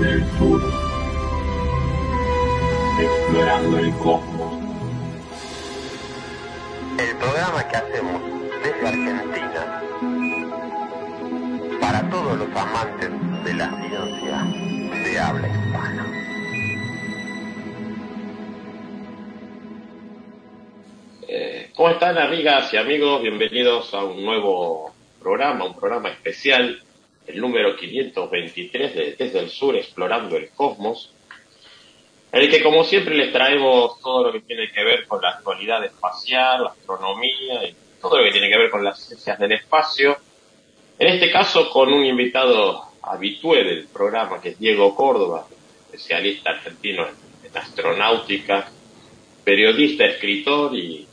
del Sur. Explorando el cosmos. El programa que hacemos desde Argentina para todos los amantes de la ciencia de habla hispana. Eh, ¿Cómo están amigas y amigos? Bienvenidos a un nuevo programa, un programa especial, el número 523 de Desde el Sur Explorando el Cosmos, en el que como siempre les traemos todo lo que tiene que ver con la actualidad espacial, la astronomía y todo lo que tiene que ver con las ciencias del espacio. En este caso con un invitado habitué del programa que es Diego Córdoba, especialista argentino en, en astronáutica, periodista, escritor y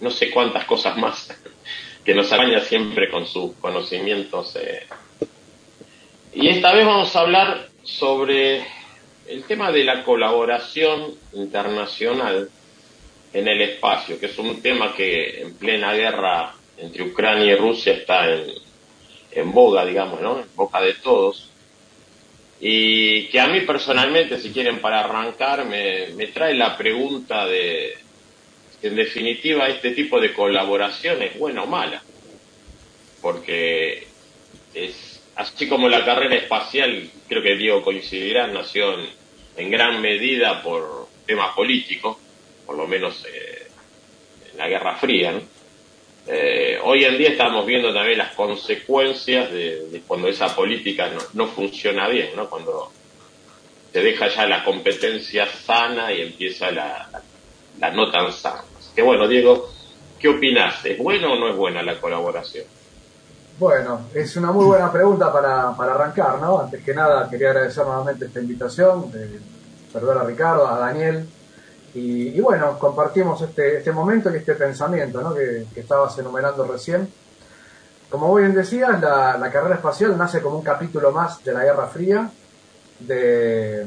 no sé cuántas cosas más que nos araña siempre con sus conocimientos. Eh. Y esta vez vamos a hablar sobre el tema de la colaboración internacional en el espacio, que es un tema que en plena guerra entre Ucrania y Rusia está en, en boga, digamos, ¿no? En boca de todos. Y que a mí personalmente, si quieren para arrancar, me, me trae la pregunta de, en definitiva este tipo de colaboración es buena o mala. Porque es así como la carrera espacial, creo que Diego coincidirá, nació en, en gran medida por temas políticos, por lo menos eh, en la Guerra Fría. Eh, hoy en día estamos viendo también las consecuencias de, cuando esa política no, funciona bien, ¿no? cuando se deja ya la competencia sana y empieza la, la, no tan sana. Que bueno, Diego, ¿qué opinas? ¿Es buena o no es buena la colaboración? Bueno, es una muy buena pregunta para, para arrancar, ¿no? Antes que nada, quería agradecer nuevamente esta invitación, de, perdón a Ricardo, a Daniel, y, bueno, compartimos este, este momento y este pensamiento, ¿no? Que, que estabas enumerando recién. Como bien decías, la, la, carrera espacial nace como un capítulo más de la Guerra Fría, de,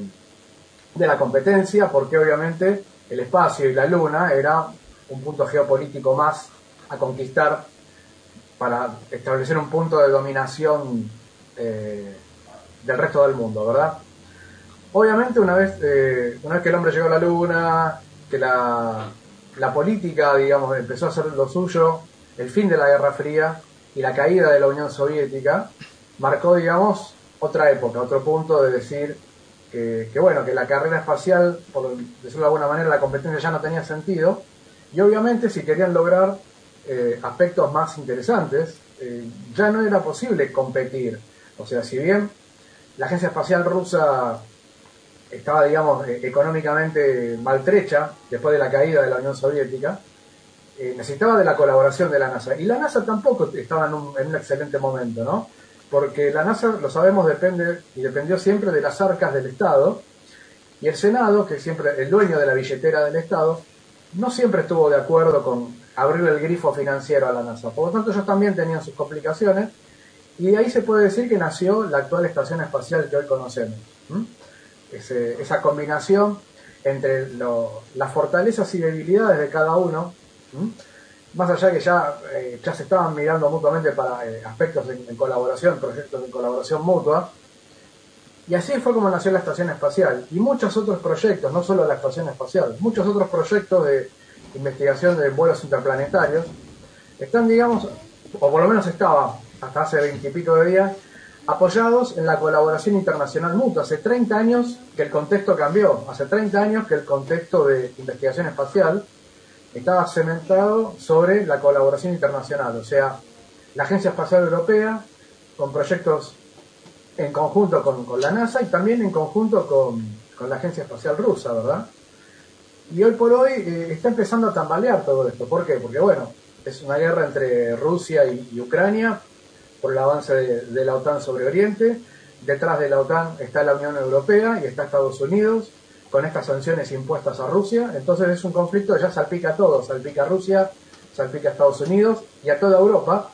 de la competencia, porque obviamente el espacio y la Luna era un punto geopolítico más a conquistar para establecer un punto de dominación eh, del resto del mundo, ¿verdad? Obviamente una vez, eh, una vez que el hombre llegó a la luna, que la, la, política, digamos, empezó a hacer lo suyo, el fin de la Guerra Fría y la caída de la Unión Soviética, marcó, digamos, otra época, otro punto de decir que, que bueno, que la carrera espacial, por decirlo de alguna manera, la competencia ya no tenía sentido, y obviamente si querían lograr eh, aspectos más interesantes, eh, ya no era posible competir. O sea, si bien la Agencia Espacial Rusa estaba, digamos, eh, económicamente maltrecha después de la caída de la Unión Soviética, necesitaba de la colaboración de la NASA. Y la NASA tampoco estaba en un, en un excelente momento, ¿no? Porque la NASA, lo sabemos, depende y dependió siempre de las arcas del Estado. Y el Senado, que siempre el dueño de la billetera del Estado, no siempre estuvo de acuerdo con abrir el grifo financiero a la NASA. Por lo tanto, ellos también tenían sus complicaciones y de ahí se puede decir que nació la actual estación espacial que hoy conocemos. Esa combinación entre las fortalezas y debilidades de cada uno, más allá que ya, eh, ya se estaban mirando mutuamente para eh, aspectos de, de, colaboración, proyectos de colaboración mutua, y así fue como nació la estación espacial y muchos otros proyectos, no solo la estación espacial, muchos otros proyectos de investigación de vuelos interplanetarios están, digamos, o por lo menos estaba hasta hace veintipico de días, apoyados en la colaboración internacional mutua. Hace 30 años que el contexto cambió, hace 30 años que el contexto de investigación espacial estaba cementado sobre la colaboración internacional, o sea, la Agencia Espacial Europea con proyectos en conjunto con, con, la NASA y también en conjunto con, con, la Agencia Espacial Rusa, ¿verdad? Y hoy por hoy eh, está empezando a tambalear todo esto. ¿Por qué? Porque, bueno, es una guerra entre Rusia y, Ucrania por el avance de, de, la OTAN sobre Oriente. Detrás de la OTAN está la Unión Europea y está Estados Unidos con estas sanciones impuestas a Rusia. Entonces es un conflicto que ya salpica a todos, salpica a Rusia, salpica a Estados Unidos y a toda Europa.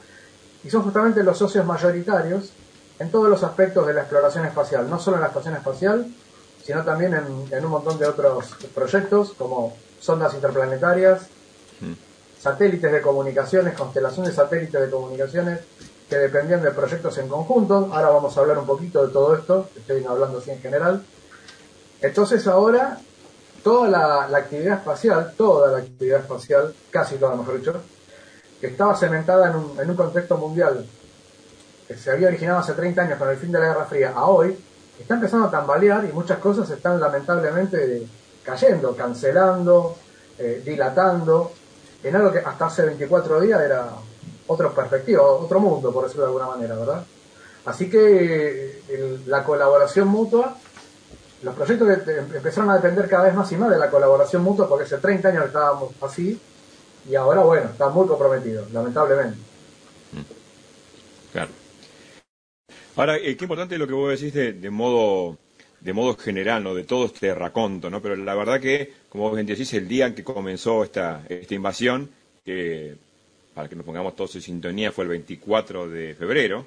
Y son justamente los socios mayoritarios en todos los aspectos de la exploración espacial, no solo en la estación espacial, sino también en, en un montón de otros proyectos como sondas interplanetarias, mm. satélites de comunicaciones, constelación de satélites de comunicaciones que dependían de proyectos en conjunto. Ahora vamos a hablar un poquito de todo esto, estoy hablando así en general. Entonces ahora toda la, actividad espacial, toda la actividad espacial, casi toda mejor dicho, que estaba cementada en un, en un contexto mundial que se había originado hace 30 años con el fin de la Guerra Fría a hoy, está empezando a tambalear y muchas cosas están lamentablemente cayendo, cancelando, eh, dilatando, en algo que hasta hace 24 días era otra perspectiva, otro mundo, por decirlo de alguna manera, ¿verdad? Así que la colaboración mutua, los proyectos empezaron a depender cada vez más y más de la colaboración mutua, porque hace 30 años estábamos así, y ahora, bueno, está muy comprometidos, lamentablemente. Claro. Ahora, eh, qué importante lo que vos decís de, modo de modo general, ¿no? De todo este raconto, ¿no? Pero la verdad que, como vos decís, el día en que comenzó esta, esta invasión, que para que nos pongamos todos en sintonía, fue el 24 de febrero,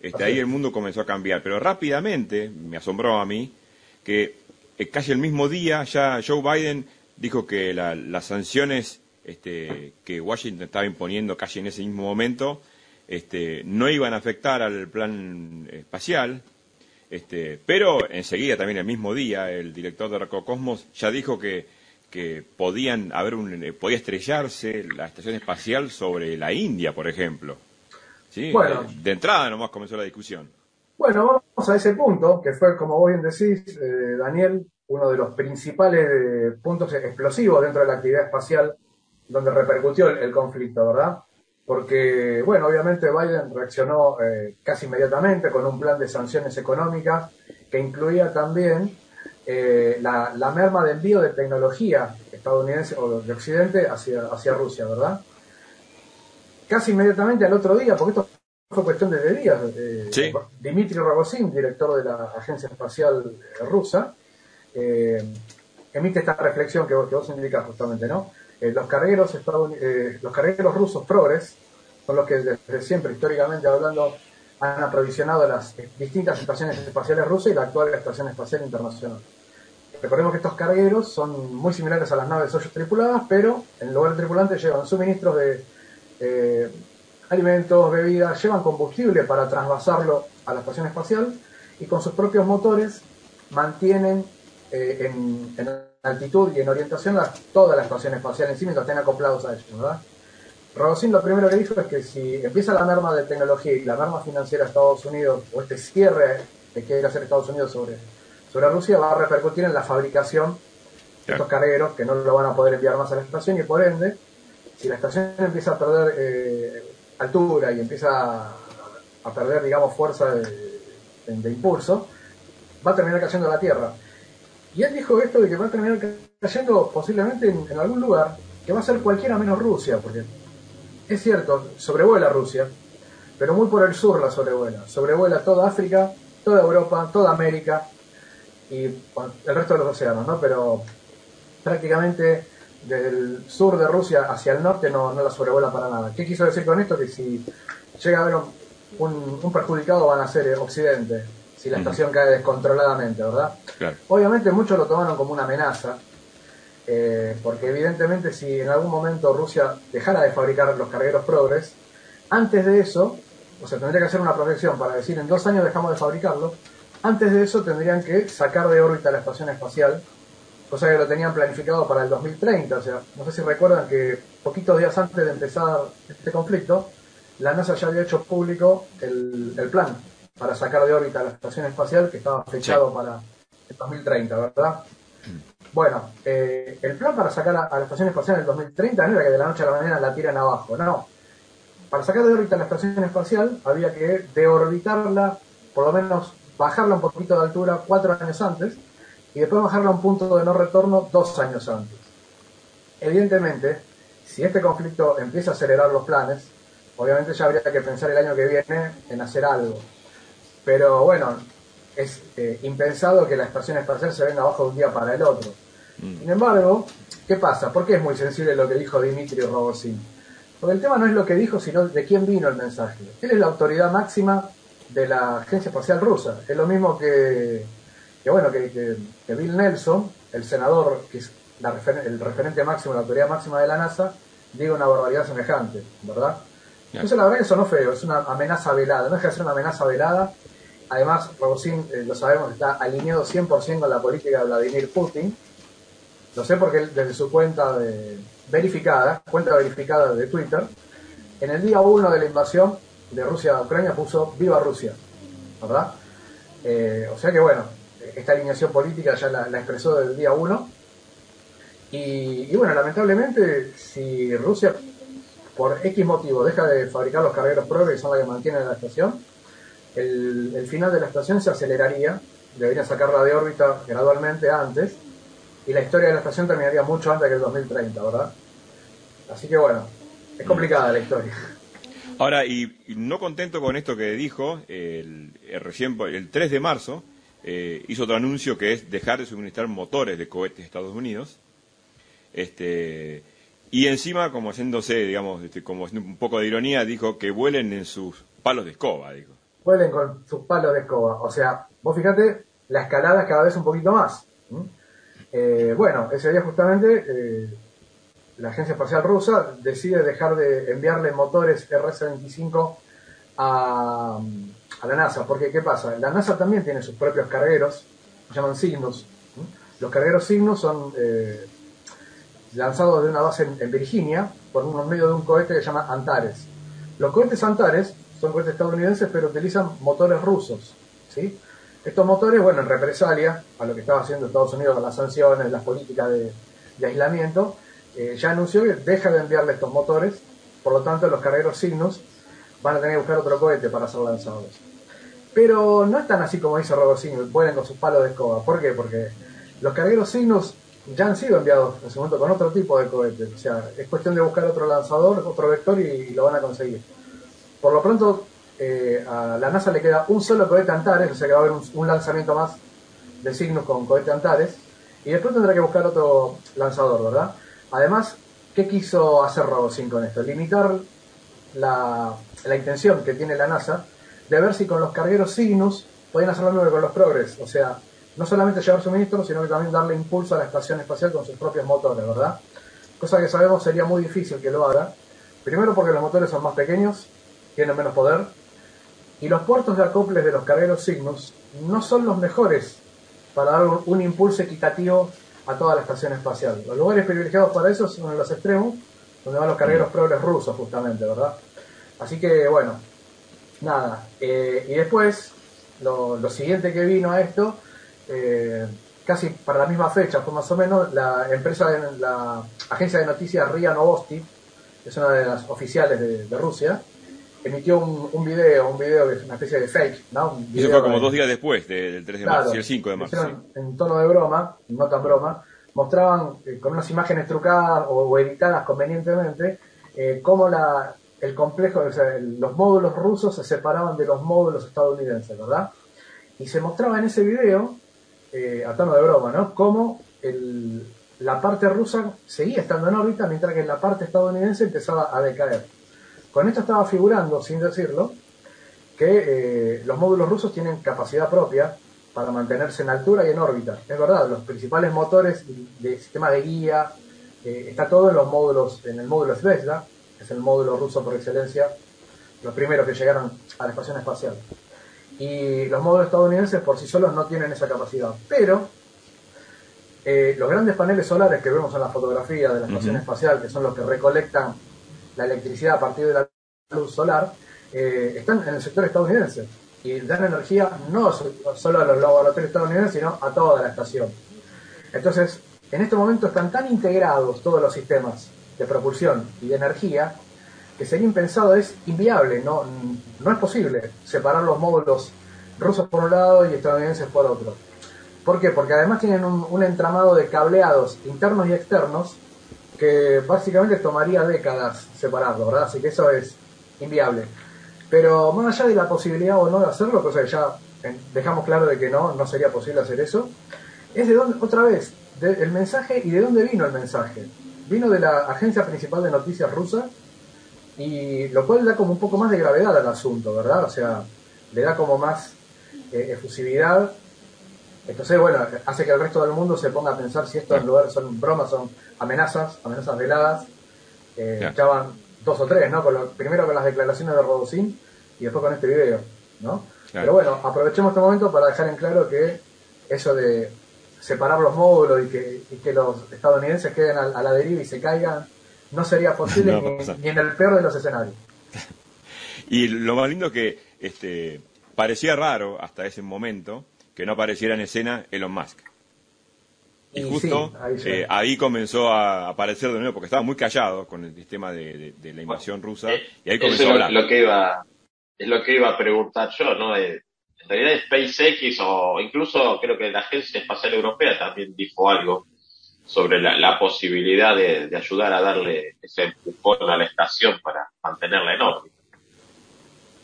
este, ahí el mundo comenzó a cambiar. Pero rápidamente, me asombró a mí, que eh, casi el mismo día ya Joe Biden dijo que las sanciones este, que Washington estaba imponiendo casi en ese mismo momento este, no iban a afectar al plan espacial, este, pero enseguida, también el mismo día, el director de Rococosmos ya dijo que, que podían haber un, eh, podía estrellarse la estación espacial sobre la India, por ejemplo. ¿Sí? Bueno, de, entrada nomás comenzó la discusión. Bueno, vamos a ese punto, que fue, como vos bien decís, eh, Daniel, uno de los principales eh, puntos explosivos dentro de la actividad espacial donde repercutió el conflicto, ¿verdad? Porque, bueno, obviamente Biden reaccionó eh, casi inmediatamente con un plan de sanciones económicas que incluía también eh, la, merma de envío de tecnología estadounidense o de Occidente hacia, hacia Rusia, ¿verdad? Casi inmediatamente al otro día, porque esto fue cuestión de días, eh, Dmitry Rogozin, director de la Agencia Espacial Rusa, emite esta reflexión que vos, que vos indicás justamente, ¿no? Eh, los cargueros eh, los cargueros rusos Progress son los que desde siempre, históricamente hablando, han aprovisionado las distintas estaciones espaciales rusas y la actual Estación Espacial Internacional. Recordemos que estos cargueros son muy similares a las naves hoyos tripuladas, pero en lugar de tripulantes llevan suministros de eh, alimentos, bebidas, llevan combustible para trasvasarlo a la estación espacial y con sus propios motores mantienen en, en altitud y en orientación a toda la estación espacial en sí mientras estén acoplados a ellos, ¿verdad? Rogozin lo primero que dijo es que si empieza la merma de tecnología y la merma financiera de Estados Unidos, o este cierre que quiere hacer Estados Unidos sobre, sobre Rusia, va a repercutir en la fabricación de estos cargueros que no lo van a poder enviar más a la estación y por ende, si la estación empieza a perder eh, altura y empieza a, perder, digamos, fuerza de, de impulso, va a terminar cayendo a la Tierra. Y él dijo esto de que va a terminar cayendo posiblemente en, algún lugar que va a ser cualquiera menos Rusia, porque es cierto, sobrevuela Rusia, pero muy por el sur la sobrevuela. Sobrevuela toda África, toda Europa, toda América y el resto de los océanos, ¿no? Pero prácticamente del sur de Rusia hacia el norte no, no la sobrevuela para nada. ¿Qué quiso decir con esto? Que si llega a haber un, un perjudicado van a ser Occidente si la estación cae descontroladamente, ¿verdad? Obviamente muchos lo tomaron como una amenaza, eh, porque evidentemente si en algún momento Rusia dejara de fabricar los cargueros Progress, antes de eso, o sea, tendría que hacer una proyección para decir en dos años dejamos de fabricarlo, antes de eso tendrían que sacar de órbita la estación espacial, cosa que lo tenían planificado para el 2030, o sea, no sé si recuerdan que poquitos días antes de empezar este conflicto, la NASA ya había hecho público el, el plan para sacar de órbita la estación espacial que estaba fechado para el 2030, ¿verdad? Bueno, eh, el plan para sacar a, la estación espacial en el 2030 no era que de la noche a la mañana la tiran abajo, no. Para sacar de órbita la estación espacial había que deorbitarla, por lo menos bajarla un poquito de altura cuatro años antes y después bajarla a un punto de no retorno dos años antes. Evidentemente, si este conflicto empieza a acelerar los planes, obviamente ya habría que pensar el año que viene en hacer algo. Pero bueno, es eh, impensado que la estación espacial se venga abajo de un día para el otro. Mm. Sin embargo, ¿qué pasa? ¿Por qué es muy sensible lo que dijo Dimitri Rogozin? Porque el tema no es lo que dijo, sino de quién vino el mensaje. Él es la autoridad máxima de la Agencia Espacial Rusa. Es lo mismo que, bueno, que, Bill Nelson, el senador, que es el referente máximo, la autoridad máxima de la NASA, diga una barbaridad semejante, ¿verdad? Entonces la verdad que sonó feo, es una amenaza velada, no deja de ser una amenaza velada. Además, Rogozin, eh, lo sabemos, está alineado 100% con la política de Vladimir Putin. Lo sé porque desde su cuenta de, verificada, cuenta verificada de Twitter, en el día 1 de la invasión de Rusia a Ucrania puso Viva Rusia, ¿verdad? Eh, o sea que bueno, esta alineación política ya la, expresó desde el día 1. Y, bueno, lamentablemente, si Rusia por X motivo deja de fabricar los cargueros Progress, que son los que mantienen la estación, el, final de la estación se aceleraría, debería sacarla de órbita gradualmente antes, y la historia de la estación terminaría mucho antes que el 2030, ¿verdad? Así que bueno, es complicada la historia. Ahora, y, no contento con esto que dijo, el, recién, el 3 de marzo eh, hizo otro anuncio que es dejar de suministrar motores de cohetes a Estados Unidos. Este, y encima, como haciéndose, digamos, este, como un poco de ironía, dijo que vuelen en sus palos de escoba, dijo. Vuelen con sus palos de escoba. O sea, vos fíjate, la escalada es cada vez un poquito más. Eh, bueno, ese día justamente eh, la Agencia Espacial Rusa decide dejar de enviarle motores RS-25 a, la NASA. Porque, ¿qué pasa? La NASA también tiene sus propios cargueros, se llaman Cygnus. Los cargueros Cygnus son... Eh, lanzado de una base en, Virginia por un medio de un cohete que se llama Antares. Los cohetes Antares son cohetes estadounidenses, pero utilizan motores rusos. ¿sí? Estos motores, bueno, en represalia a lo que estaba haciendo Estados Unidos con las sanciones, las políticas de, aislamiento, eh, ya anunció que deja de enviarle estos motores, por lo tanto los cargueros Cygnus van a tener que buscar otro cohete para ser lanzados. Pero no es tan así como dice Cygnus, vuelen con sus palos de escoba. ¿Por qué? Porque los cargueros Cygnus ya han sido enviados en ese momento con otro tipo de cohetes. O sea, es cuestión de buscar otro lanzador, otro vector y, lo van a conseguir. Por lo pronto, eh, a la NASA le queda un solo cohete Antares, o sea que va a haber un, lanzamiento más de signos con cohete Antares. Y después tendrá que buscar otro lanzador, ¿verdad? Además, ¿qué quiso hacer Robosin con esto? Limitar la, la, intención que tiene la NASA de ver si con los cargueros Cygnus podían hacer lo mismo que con los Progress. O sea, no solamente llevar suministros, sino que también darle impulso a la estación espacial con sus propios motores, ¿verdad? Cosa que sabemos sería muy difícil que lo haga. Primero porque los motores son más pequeños, tienen menos poder, y los puertos de acoples de los cargueros Cygnus no son los mejores para dar un, impulso equitativo a toda la estación espacial. Los lugares privilegiados para eso son en los extremos, donde van los cargueros progres rusos justamente, ¿verdad? Así que bueno, nada. Eh, y después, lo siguiente que vino a esto eh, casi para la misma fecha, fue más o menos, la empresa, la agencia de noticias RIA Novosti, que es una de las oficiales de, Rusia, emitió un, video, un video que es una especie de fake, ¿no? y eso fue como dos días después del 3 de marzo, y el 5 de marzo. En tono de broma, no tan broma, mostraban eh, con unas imágenes trucadas o, editadas convenientemente eh, cómo la, el complejo, o sea, los módulos rusos se separaban de los módulos estadounidenses, ¿verdad? Y se mostraba en ese video eh, a tono de broma, ¿no? Cómo la parte rusa seguía estando en órbita mientras que la parte estadounidense empezaba a decaer. Con esto estaba figurando, sin decirlo, que eh, los módulos rusos tienen capacidad propia para mantenerse en altura y en órbita. Es verdad, los principales motores del sistema de guía, eh, está todo en los módulos, en el módulo Zvezda, que es el módulo ruso por excelencia, los primeros que llegaron a la estación espacial y los módulos estadounidenses por sí solos no tienen esa capacidad. Pero eh, los grandes paneles solares que vemos en la fotografía de la estación espacial, que son los que recolectan la electricidad a partir de la luz solar, eh, están en el sector estadounidense y dan energía no solo a los laboratorios estadounidenses, sino a toda la estación. Entonces, en este momento están tan integrados todos los sistemas de propulsión y de energía que sería impensado, es inviable, no, no es posible separar los módulos rusos por un lado y estadounidenses por otro. ¿Por qué? Porque además tienen un, entramado de cableados internos y externos que básicamente tomaría décadas separarlo, ¿verdad? Así que eso es inviable. Pero más allá de la posibilidad o no de hacerlo, cosa que ya dejamos claro de que no, no sería posible hacer eso, es de dónde, otra vez, el mensaje y de dónde vino el mensaje. Vino de la agencia principal de noticias rusa, y lo cual da como un poco más de gravedad al asunto, ¿verdad? O sea, le da como más eh, efusividad. Entonces, bueno, hace que el resto del mundo se ponga a pensar si estos lugares son bromas, son amenazas, amenazas veladas. Eh, dos o tres, ¿no? Con lo- primero con las declaraciones de Rodosín y después con este video, ¿no? Claro. Pero bueno, aprovechemos este momento para dejar en claro que eso de separar los módulos y que, y que los estadounidenses queden a, a la deriva y se caigan, no sería posible No ni, ni en el peor de los escenarios. Y lo más lindo que este, parecía raro hasta ese momento que no apareciera en escena Elon Musk. Y, Y justo sí, ahí sí. eh, ahí comenzó a aparecer de nuevo, porque estaba muy callado con el tema de, de- de la invasión rusa, Eh, y ahí comenzó a lo, hablar. lo que iba, es lo que iba a preguntar yo, ¿no? Eh, en realidad SpaceX o incluso creo que la Agencia Espacial Europea también dijo algo sobre la, la posibilidad de, de ayudar a darle ese empujón a la estación para mantenerla en órbita.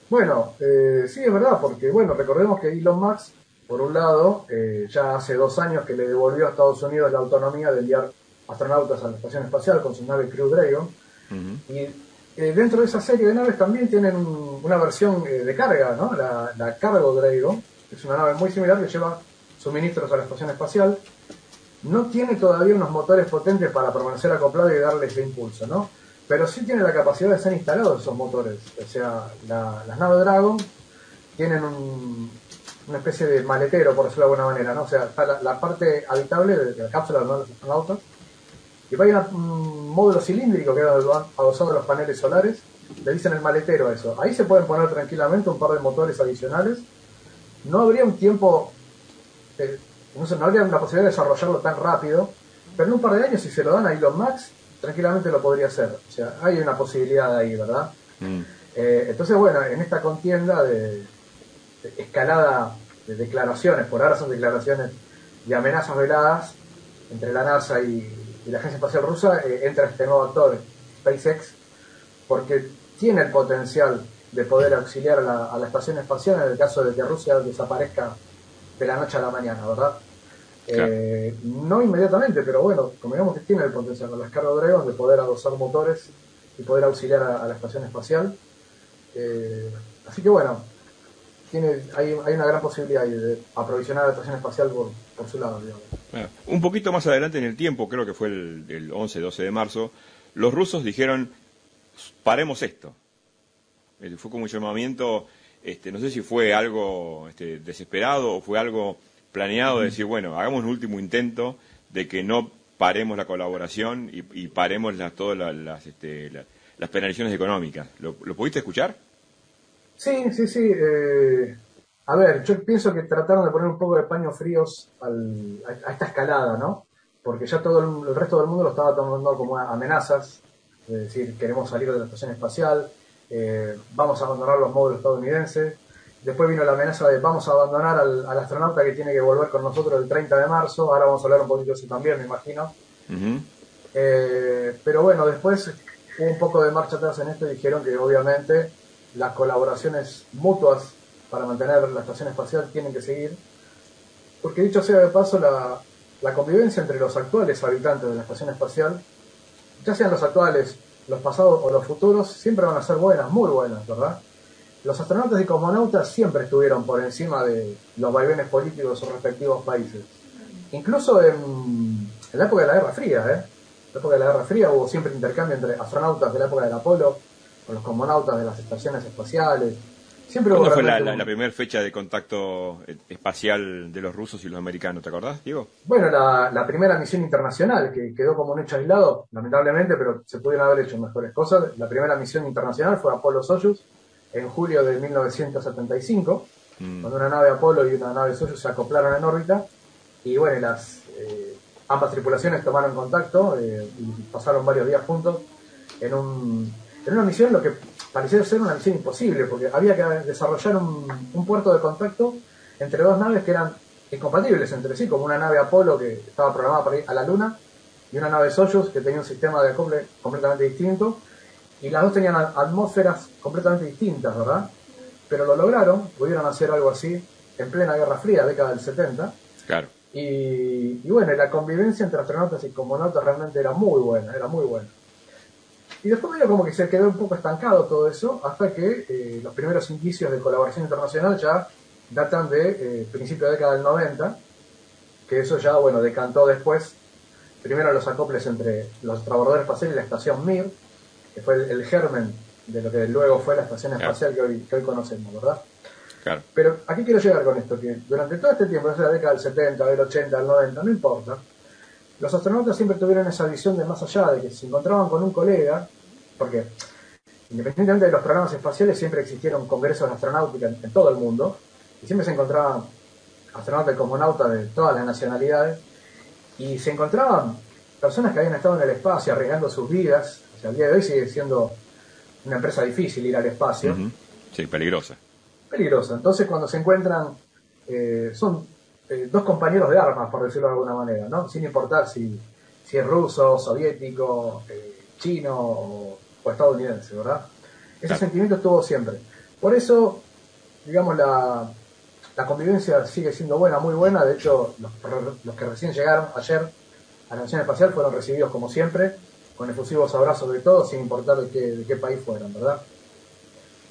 Bueno, eh, sí es verdad, porque bueno, recordemos que Elon Musk, por un lado, eh, ya hace dos años que le devolvió a Estados Unidos la autonomía de enviar astronautas a la estación espacial con su nave Crew Dragon. Y eh, dentro de esa serie de naves también tienen un- una versión eh, de carga, ¿no? La, la Cargo Dragon, que es una nave muy similar que lleva suministros a la estación espacial. No tiene todavía unos motores potentes para permanecer acoplado y darle ese impulso, ¿no? Pero sí tiene la capacidad de ser instalados esos motores. O sea, la- las naves Dragon tienen un- una especie de maletero, por decirlo de alguna manera, ¿no? O sea, está la, la parte habitable de, de la cápsula van los astronautas y va a ir a un módulo cilíndrico que va adosado a los paneles solares. Le dicen el maletero a eso. Ahí se pueden poner tranquilamente un par de motores adicionales. No habría un tiempo, eh, no, sé, no habría la posibilidad de desarrollarlo tan rápido, pero en un par de años, si se lo dan a Elon Musk, tranquilamente lo podría hacer. O sea, hay una posibilidad ahí, ¿verdad? Mm. Eh, entonces, bueno, en esta contienda de, de escalada de declaraciones, por ahora son declaraciones de amenazas veladas entre la NASA y, y la Agencia Espacial Rusa, eh, entra este nuevo actor, SpaceX, porque tiene el potencial de poder auxiliar a la, a la estación espacial en el caso de que Rusia desaparezca de la noche a la mañana, ¿verdad? Claro. Eh, no inmediatamente, pero bueno, como digamos que tiene el potencial con las Cargo Dragon de poder adosar motores y poder auxiliar a, a la estación espacial. Eh, así que bueno, tiene, hay, hay una gran posibilidad de aprovisionar la estación espacial por, por su lado, digamos. Bueno, un poquito más adelante en el tiempo, creo que fue el, el 11-12 de marzo, los rusos dijeron, paremos esto. Eh, Fue como un llamamiento, este, no sé si fue algo este, desesperado o fue algo planeado de decir, bueno, hagamos un último intento de que no paremos la colaboración y, y paremos las, todas las, las, este, la- las penalizaciones económicas. ¿Lo, ¿Lo pudiste escuchar? Sí, sí, sí. eh, a ver, yo pienso que trataron de poner un poco de paños fríos al- a, a esta escalada, ¿no? Porque ya todo el, el resto del mundo lo estaba tomando como amenazas, es decir, queremos salir de la estación espacial, eh, vamos a abandonar los módulos estadounidenses. Después vino la amenaza de vamos a abandonar al, al astronauta que tiene que volver con nosotros el 30 de marzo. Ahora vamos a hablar un poquito de eso también, me imagino. Eh, pero bueno, después hubo un poco de marcha atrás en esto y dijeron que obviamente las colaboraciones mutuas para mantener la estación espacial tienen que seguir. Porque dicho sea de paso, la, convivencia entre los actuales habitantes de la estación espacial, ya sean los actuales, los pasados o los futuros, siempre van a ser buenas, muy buenas, ¿verdad? Los astronautas y cosmonautas siempre estuvieron por encima de los vaivenes políticos de sus respectivos países. Incluso en, en la época de la Guerra Fría, ¿eh? En la época de la Guerra Fría hubo siempre intercambio entre astronautas de la época del Apolo con los cosmonautas de las estaciones espaciales. Siempre ¿Cuándo fue la, la- un- la primera fecha de contacto eh, espacial de los rusos y los americanos? ¿Te acordás, Diego? Bueno, la, la primera misión internacional, que quedó como un hecho aislado, lamentablemente, pero se pudieron haber hecho mejores cosas. La primera misión internacional fue Apolo Soyuz en julio de 1975, Mm. cuando una nave Apolo y una nave Soyuz se acoplaron en órbita. Y bueno, las, eh, ambas tripulaciones tomaron contacto eh, y pasaron varios días juntos en, un, en una misión lo que parecía ser una misión imposible, porque había que desarrollar un, un puerto de contacto entre dos naves que eran incompatibles entre sí, como una nave Apolo que estaba programada para ir a la Luna y una nave Soyuz que tenía un sistema de acople completamente distinto y las dos tenían atmósferas completamente distintas, ¿verdad? Pero lo lograron, pudieron hacer algo así en plena Guerra Fría, década del 70, Claro. y, y bueno, la convivencia entre astronautas y cosmonautas realmente era muy buena, era muy buena. Y después medio como que se quedó un poco estancado todo eso, hasta que eh, los primeros indicios de colaboración internacional ya datan de eh, principio de década del 90, que eso ya, bueno, decantó después, primero los acoples entre los trabajadores espaciales y la estación Mir, que fue el, el germen de lo que luego fue la estación Claro. espacial que, hoy, que hoy conocemos, ¿verdad? Claro. Pero aquí quiero llegar con esto, que durante todo este tiempo, desde la década del 70, del 80, del 90, no importa, los astronautas siempre tuvieron esa visión de más allá, de que se encontraban con un colega, porque independientemente de los programas espaciales, siempre existieron congresos de astronáutica en, en todo el mundo, y siempre se encontraban astronautas y cosmonautas de todas las nacionalidades, y se encontraban personas que habían estado en el espacio arriesgando sus vidas, o sea, al día de hoy sigue siendo una empresa difícil ir al espacio. Sí, peligrosa. peligroso. Entonces, cuando se encuentran, eh, son eh, dos compañeros de armas, por decirlo de alguna manera, ¿no? Sin importar si, si es ruso, soviético, eh, chino o, o estadounidense, ¿verdad? Ese Claro. sentimiento estuvo siempre. Por eso, digamos, la, la convivencia sigue siendo buena, muy buena. De hecho, los, los que recién llegaron ayer a la Nación Espacial fueron recibidos como siempre, con efusivos abrazos de todos, sin importar de qué, de qué país fueran, ¿verdad?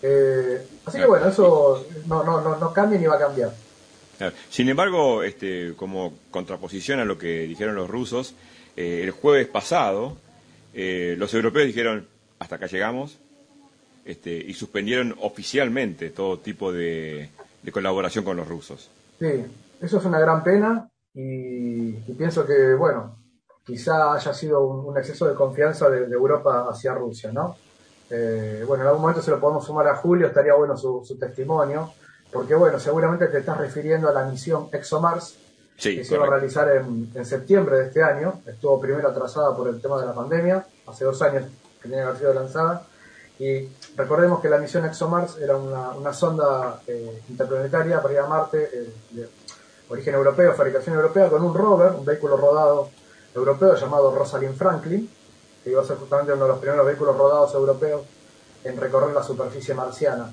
Eh, así que bueno, eso no, no, no, no cambia ni va a cambiar. Sin embargo, este, como contraposición a lo que dijeron los rusos, eh, el jueves pasado eh, los europeos dijeron hasta acá llegamos este, y suspendieron oficialmente todo tipo de, colaboración con los rusos. Sí, eso es una gran pena y, pienso que, bueno, quizá haya sido un, exceso de confianza de, Europa hacia Rusia, ¿no? Eh, bueno, en algún momento se lo podemos sumar a Julio, estaría bueno su testimonio, porque, bueno, seguramente te estás refiriendo a la misión ExoMars, Sí, que se iba a realizar en, en septiembre de este año. Estuvo primero atrasada por el tema de la pandemia, hace dos años que tenía que haber sido lanzada. Y recordemos que la misión ExoMars era una, una sonda eh, interplanetaria para ir a Marte, eh, de origen europeo, fabricación europea, con un rover, un vehículo rodado europeo llamado Rosalind Franklin, que iba a ser justamente uno de los primeros vehículos rodados europeos en recorrer la superficie marciana.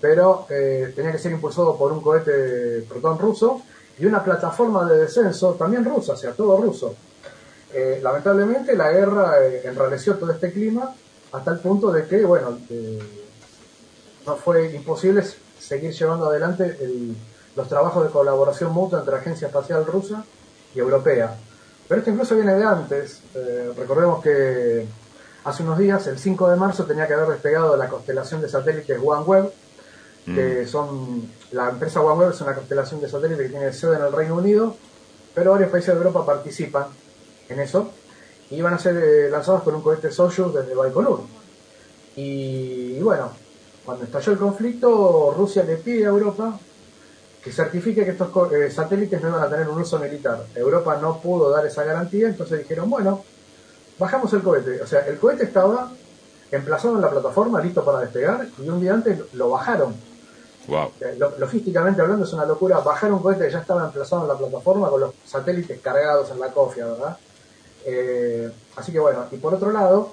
Pero eh, tenía que ser impulsado por un cohete Proton ruso y una plataforma de descenso también rusa, o sea, todo ruso. Eh, lamentablemente la guerra eh, enrareció todo este clima hasta el punto de que, bueno, no fue imposible seguir llevando adelante el- los trabajos de colaboración mutua entre Agencia Espacial Rusa y Europea. Pero esto incluso viene de antes. Recordemos que hace unos días, el 5 de marzo, tenía que haber despegado la constelación de satélites OneWeb, que son la empresa OneWeb es una constelación de satélites que tiene sede en el Reino Unido, pero varios países de Europa participan en eso y van a ser eh, lanzados con un cohete Soyuz desde Baikonur. Y, bueno, cuando estalló el conflicto, Rusia le pide a Europa que certifique que estos eh, satélites no iban a tener un uso militar. Europa no pudo dar esa garantía, entonces dijeron, bueno, bajamos el cohete. O sea, el cohete estaba emplazado en la plataforma, listo para despegar, y un día antes lo bajaron. Wow. Logísticamente hablando es una locura bajar un cohete que ya estaba emplazado en la plataforma con los satélites cargados en la cofia, ¿verdad? Eh, así que bueno, y por otro lado,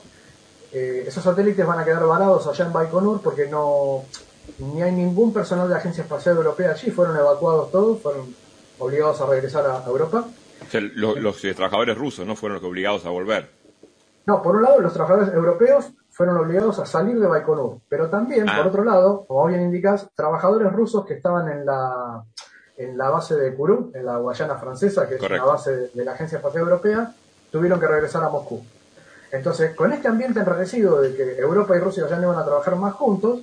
eh, esos satélites van a quedar varados allá en Baikonur porque no ni hay ningún personal de la Agencia Espacial Europea allí, fueron evacuados todos, fueron obligados a regresar a Europa. O sea, lo- los eh, trabajadores rusos no fueron los que obligados a volver. No, por un lado, los trabajadores europeos fueron obligados a salir de Baikonur, pero también, Ah. por otro lado, como bien indicas, trabajadores rusos que estaban en la, en la base de Kourou, en la Guayana francesa, que es una base de, de la Agencia Espacial Europea, tuvieron que regresar a Moscú. Entonces, con este ambiente enrarecido de que Europa y Rusia ya no iban a trabajar más juntos,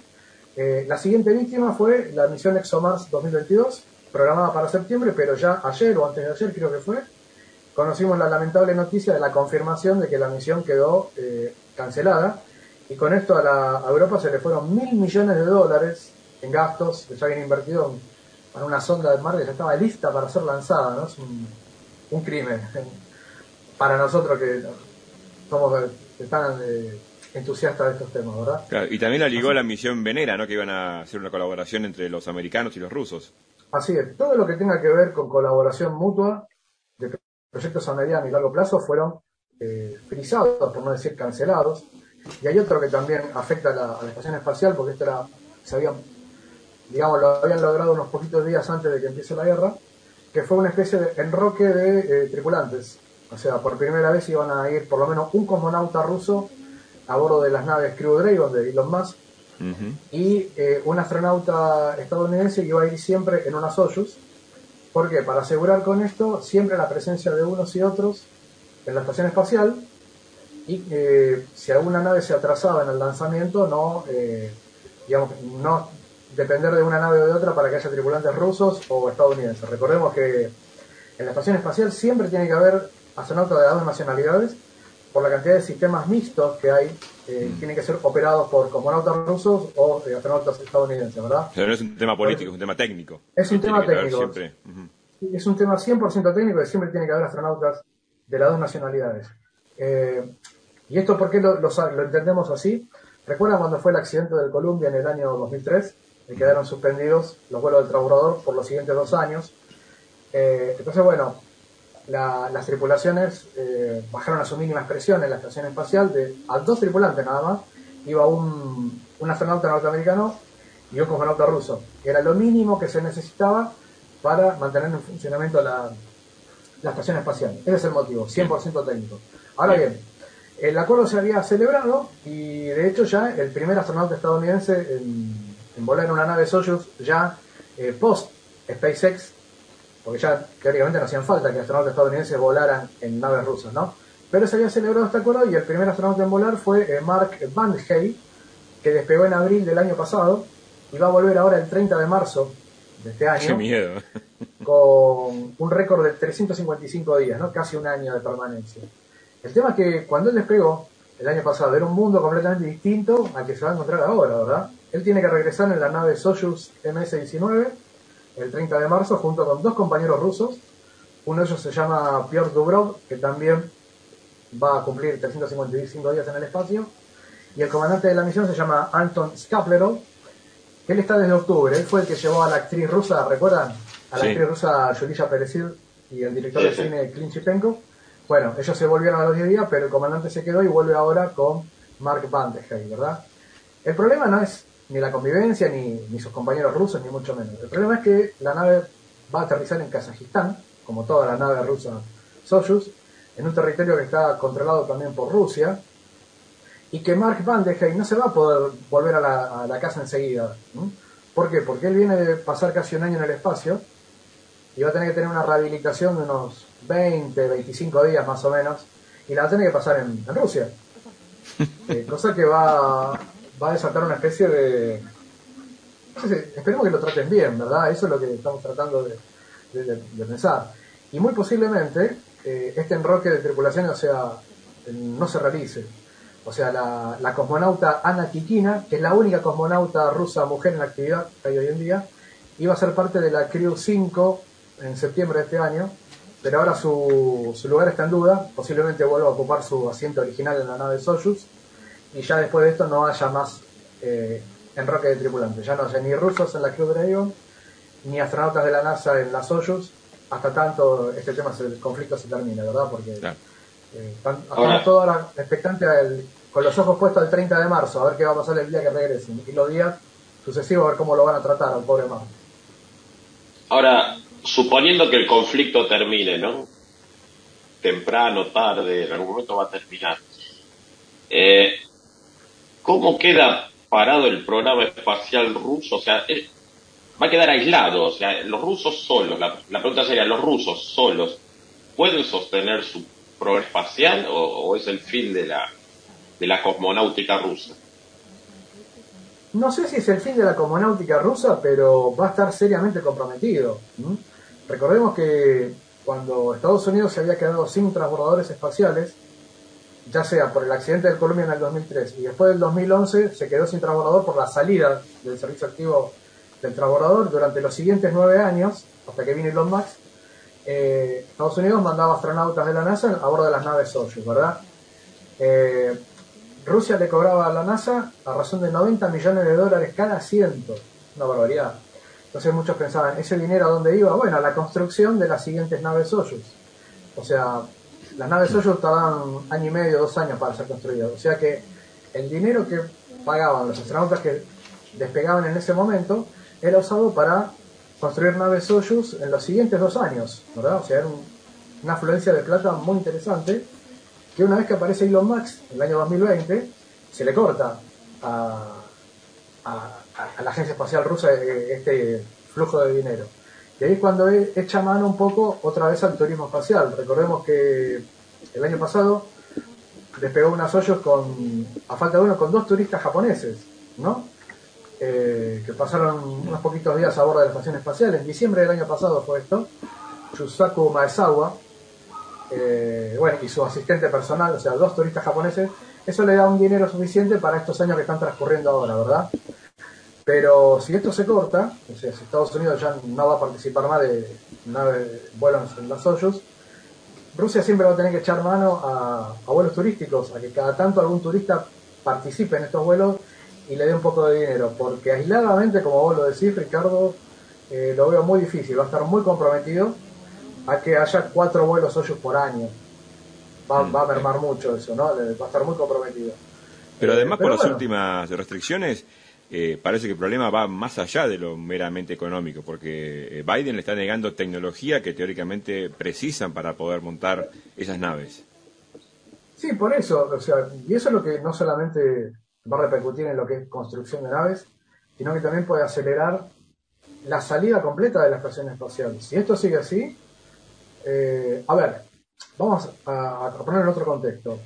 eh, la siguiente víctima fue la misión ExoMars 2022, programada para septiembre, pero ya ayer o antes de ayer creo que fue, conocimos la lamentable noticia de la confirmación de que la misión quedó eh, cancelada y con esto a, la, a Europa se le fueron mil millones de dólares en gastos que ya habían invertido en- para una sonda del mar que ya estaba lista para ser lanzada, ¿no? Es un, un crimen para nosotros que somos tan eh, entusiastas de estos temas, ¿verdad? Claro, y también la ligó la misión Venera, ¿no? Que iban a hacer una colaboración entre los americanos y los rusos. Así es, todo lo que tenga que ver con colaboración mutua de proyectos a mediano y largo plazo fueron eh, frisados, por no decir cancelados. Y hay otro que también afecta a la, a la estación espacial, porque esto era, se habían, digamos, lo habían logrado unos poquitos días antes de que empiece la guerra, que fue una especie de enroque de eh, tripulantes. O sea, por primera vez iban a ir por lo menos un cosmonauta ruso a bordo de las naves Crew Dragon de Elon Musk Ujú. y eh, un astronauta estadounidense que iba a ir siempre en una Soyuz. ¿Por qué? Para asegurar con esto siempre la presencia de unos y otros en la estación espacial y eh, si alguna nave se atrasaba en el lanzamiento, no, eh, digamos, no depender de una nave o de otra para que haya tripulantes rusos o estadounidenses. Recordemos que en la estación espacial siempre tiene que haber astronautas de dos nacionalidades por la cantidad de sistemas mixtos que hay, eh, tienen que ser operados por cosmonautas rusos o eh, astronautas estadounidenses, ¿verdad? Pero no es un tema político, es un tema técnico. Es un tema técnico. Es un tema 100% técnico y siempre tiene que haber astronautas de las dos nacionalidades. Eh, ¿Y esto por qué lo, lo sa- lo entendemos así? ¿Recuerdan cuando fue el accidente del Columbia en el año 2003? Que quedaron suspendidos los vuelos del transbordador por los siguientes dos años. Eh, entonces, bueno, la- las tripulaciones eh, bajaron a su mínima expresión en la estación espacial de a dos tripulantes nada más. Iba un, un astronauta norteamericano y un cosmonauta ruso. Era lo mínimo que se necesitaba para mantener en funcionamiento la, la estación espacial. Ese es el motivo, 100% técnico. Ahora bien, el acuerdo se había celebrado y de hecho ya el primer astronauta estadounidense en, en volar en una nave Soyuz ya eh, post SpaceX, porque ya teóricamente no hacían falta que astronautas estadounidenses volaran en naves rusas, ¿no? Pero se había celebrado este acuerdo y el primer astronauta en volar fue eh, Mark Van Hey, que despegó en abril del año pasado y va a volver ahora el 30 de marzo de este año Qué miedo. con un récord de 355 días, ¿no? Casi un año de permanencia. El tema es que cuando él despegó el año pasado era un mundo completamente distinto al que se va a encontrar ahora, ¿verdad? Él tiene que regresar en la nave Soyuz MS-19 el 30 de marzo junto con dos compañeros rusos. Uno de ellos se llama Piotr Dubrov, que también va a cumplir 355 días en el espacio. Y el comandante de la misión se llama Anton Skaplerov, que él está desde octubre. Él fue el que llevó a la actriz rusa, ¿recuerdan? A la Sí. actriz rusa Yulia Perezil y el director de cine Clint Chipenko. Bueno, ellos se volvieron a los 10 días, pero el comandante se quedó y vuelve ahora con Mark Van de Hey, ¿verdad? El problema no es ni la convivencia, ni, ni sus compañeros rusos, ni mucho menos. El problema es que la nave va a aterrizar en Kazajistán, como toda la nave rusa Soyuz, en un territorio que está controlado también por Rusia, y que Mark Van de Hey no se va a poder volver a la, casa enseguida. ¿Por qué? Porque él viene de pasar casi un año en el espacio y va a tener que tener una rehabilitación de unos 20, 25 días más o menos, y la va a tener que pasar en, en Rusia. Eh, cosa que va, va a desatar una especie de... no sé esperemos que lo traten bien, ¿verdad? Eso es lo que estamos tratando de, de- de- de pensar. Y muy posiblemente eh, este enroque de tripulación o sea, no se realice. O sea, la, la cosmonauta Ana Kikina, que es la única cosmonauta rusa mujer en la actividad que hay hoy en día, iba a ser parte de la Crew 5 en septiembre de este año, pero ahora su, su lugar está en duda, posiblemente vuelva a ocupar su asiento original en la nave Soyuz, y ya después de esto no haya más eh, enroque de tripulantes, ya no haya ni rusos en la Crew Dragon, ni astronautas de la NASA en la Soyuz, hasta tanto este tema, el conflicto se termine, ¿verdad? Porque Claro. eh, están- estamos Ahora- todos ahora expectantes al- con los ojos puestos al 30 de marzo, a ver qué va a pasar el día que regresen, y los días sucesivos a ver cómo lo van a tratar al pobre Mark. Ahora, suponiendo que el conflicto termine, ¿no? Temprano, tarde, en algún momento va a terminar. Eh, ¿Cómo queda parado el programa espacial ruso? O sea, va a quedar aislado. O sea, los rusos solos, la, pregunta sería, ¿los rusos solos pueden sostener su programa espacial o, es el fin de la, de la cosmonáutica rusa? No sé si es el fin de la cosmonáutica rusa, pero va a estar seriamente comprometido. ¿m? Recordemos que cuando Estados Unidos se había quedado sin transbordadores espaciales, ya sea por el accidente del Columbia en el 2003 y después del 2011 se quedó sin transbordador por la salida del servicio activo del transbordador durante los siguientes nueve años, hasta que vino Elon Musk, eh, Estados Unidos mandaba astronautas de la NASA a bordo de las naves Soyuz, ¿verdad? Eh, Rusia le cobraba a la NASA a razón de 90 millones de dólares cada asiento. Una barbaridad. Entonces muchos pensaban, ¿ese dinero a dónde iba? Bueno, a la construcción de las siguientes naves Soyuz. O sea, las naves Soyuz tardaban año y medio, dos años para ser construidas. O sea que el dinero que pagaban los astronautas que despegaban en ese momento era usado para construir naves Soyuz en los siguientes dos años, ¿verdad? O sea, era un- una afluencia de plata muy interesante que una vez que aparece Elon Musk en el año 2020, se le corta a- a la agencia espacial rusa eh, este flujo de dinero. Y ahí es cuando e- echa mano un poco otra vez al turismo espacial. Recordemos que el año pasado despegó una Soyuz con, a falta de uno, con dos turistas japoneses, ¿no? Eh, que pasaron unos poquitos días a bordo de la estación espacial. En diciembre del año pasado fue esto. Yusaku Maezawa, eh, bueno, y su asistente personal, o sea, dos turistas japoneses. Eso le da un dinero suficiente para estos años que están transcurriendo ahora, ¿verdad? Pero si esto se corta, o sea, si Estados Unidos ya no va a participar más de vuelos en las Soyuz, Rusia siempre va a tener que echar mano a, a, vuelos turísticos, a que cada tanto algún turista participe en estos vuelos y le dé un poco de dinero, porque aisladamente, como vos lo decís, Ricardo, eh, lo veo muy difícil, va a estar muy comprometido a que haya cuatro vuelos Soyuz por año. Va, va a mermar mucho eso, ¿no? Va a estar muy comprometido. Pero además, pero con bueno. las últimas restricciones, eh, parece que el problema va más allá de lo meramente económico, porque eh, Biden le está negando tecnología que teóricamente precisan para poder montar esas naves. Sí, por eso, o sea, y eso es lo que no solamente va a repercutir en lo que es construcción de naves, sino que también puede acelerar la salida completa de la estación espacial. Si esto sigue así, eh, a ver, vamos a, a poner en otro contexto.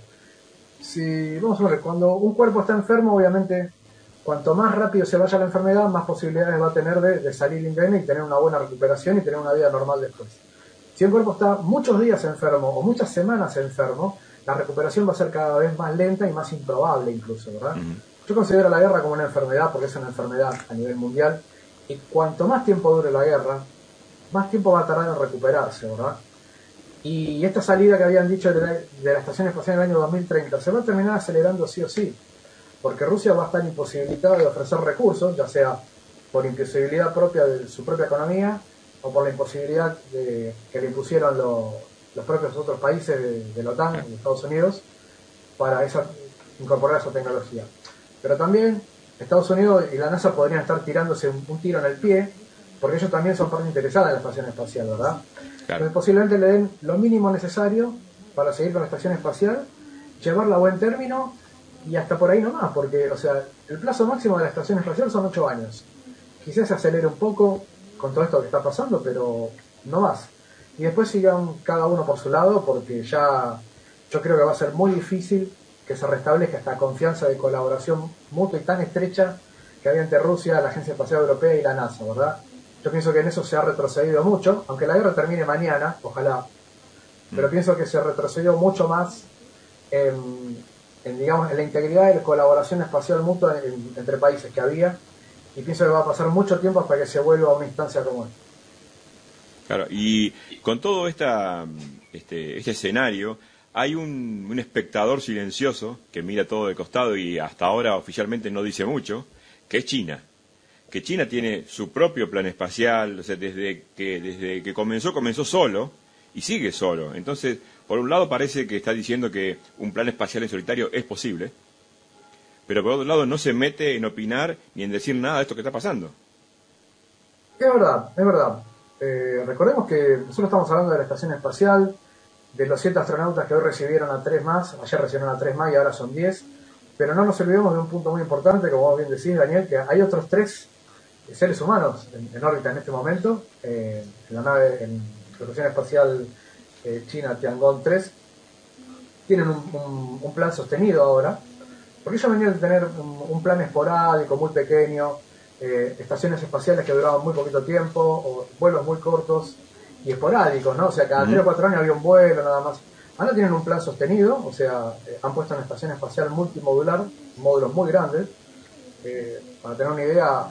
Si, vamos a ver, cuando un cuerpo está enfermo, obviamente cuanto más rápido se vaya la enfermedad, más posibilidades va a tener de, de, salir indemne y tener una buena recuperación y tener una vida normal después. Si el cuerpo está muchos días enfermo o muchas semanas enfermo, la recuperación va a ser cada vez más lenta y más improbable incluso, ¿verdad? Uh -huh. Yo considero la guerra como una enfermedad porque es una enfermedad a nivel mundial y cuanto más tiempo dure la guerra, más tiempo va a tardar en recuperarse, ¿verdad? Y esta salida que habían dicho de la, de la estación espacial en el año 2030 se va a terminar acelerando sí o sí porque Rusia va a estar imposibilitada de ofrecer recursos, ya sea por imposibilidad propia de su propia economía o por la imposibilidad de, que le impusieron lo, los propios otros países de, de, la OTAN, de Estados Unidos, para esa, incorporar esa tecnología. Pero también Estados Unidos y la NASA podrían estar tirándose un, un tiro en el pie, porque ellos también son parte interesada en la estación espacial, ¿verdad? Claro. Entonces posiblemente le den lo mínimo necesario para seguir con la estación espacial, llevarla a buen término y hasta por ahí nomás, porque, o sea, el plazo máximo de la estación espacial son 8 años. Quizás se acelere un poco con todo esto que está pasando, pero no más. Y después sigan cada uno por su lado, porque ya yo creo que va a ser muy difícil que se restablezca esta confianza de colaboración mutua y tan estrecha que había entre Rusia, la Agencia Espacial Europea y la NASA, ¿verdad? Yo pienso que en eso se ha retrocedido mucho, aunque la guerra termine mañana, ojalá, pero mm. pienso que se retrocedió mucho más en digamos, en la integridad y la colaboración espacial mutua en, entre países que había y pienso que va a pasar mucho tiempo hasta que se vuelva a una instancia como esta. Claro, y con todo esta, este, este escenario, hay un, un, espectador silencioso que mira todo de costado y hasta ahora oficialmente no dice mucho, que es China. Que China tiene su propio plan espacial, o sea, desde que, desde que comenzó, comenzó solo y sigue solo. Entonces, por un lado parece que está diciendo que un plan espacial en solitario es posible, pero por otro lado no se mete en opinar ni en decir nada de esto que está pasando. Es verdad, es verdad. Eh, recordemos que nosotros estamos hablando de la estación espacial, de los siete astronautas que hoy recibieron a tres más, ayer recibieron a tres más y ahora son diez, pero no nos olvidemos de un punto muy importante, como vos bien decís, Daniel, que hay otros tres seres humanos en, órbita en este momento, eh, en la nave, en la estación espacial eh, China Tiangong 3, tienen un, un, un, plan sostenido ahora, porque ellos venían de tener un, un plan esporádico, muy pequeño, eh, estaciones espaciales que duraban muy poquito tiempo, o vuelos muy cortos y esporádicos, ¿no? O sea, cada 3 o 4 años había un vuelo, nada más. Ahora tienen un plan sostenido, o sea, eh, han puesto una estación espacial multimodular, módulos muy grandes. Eh, para tener una idea,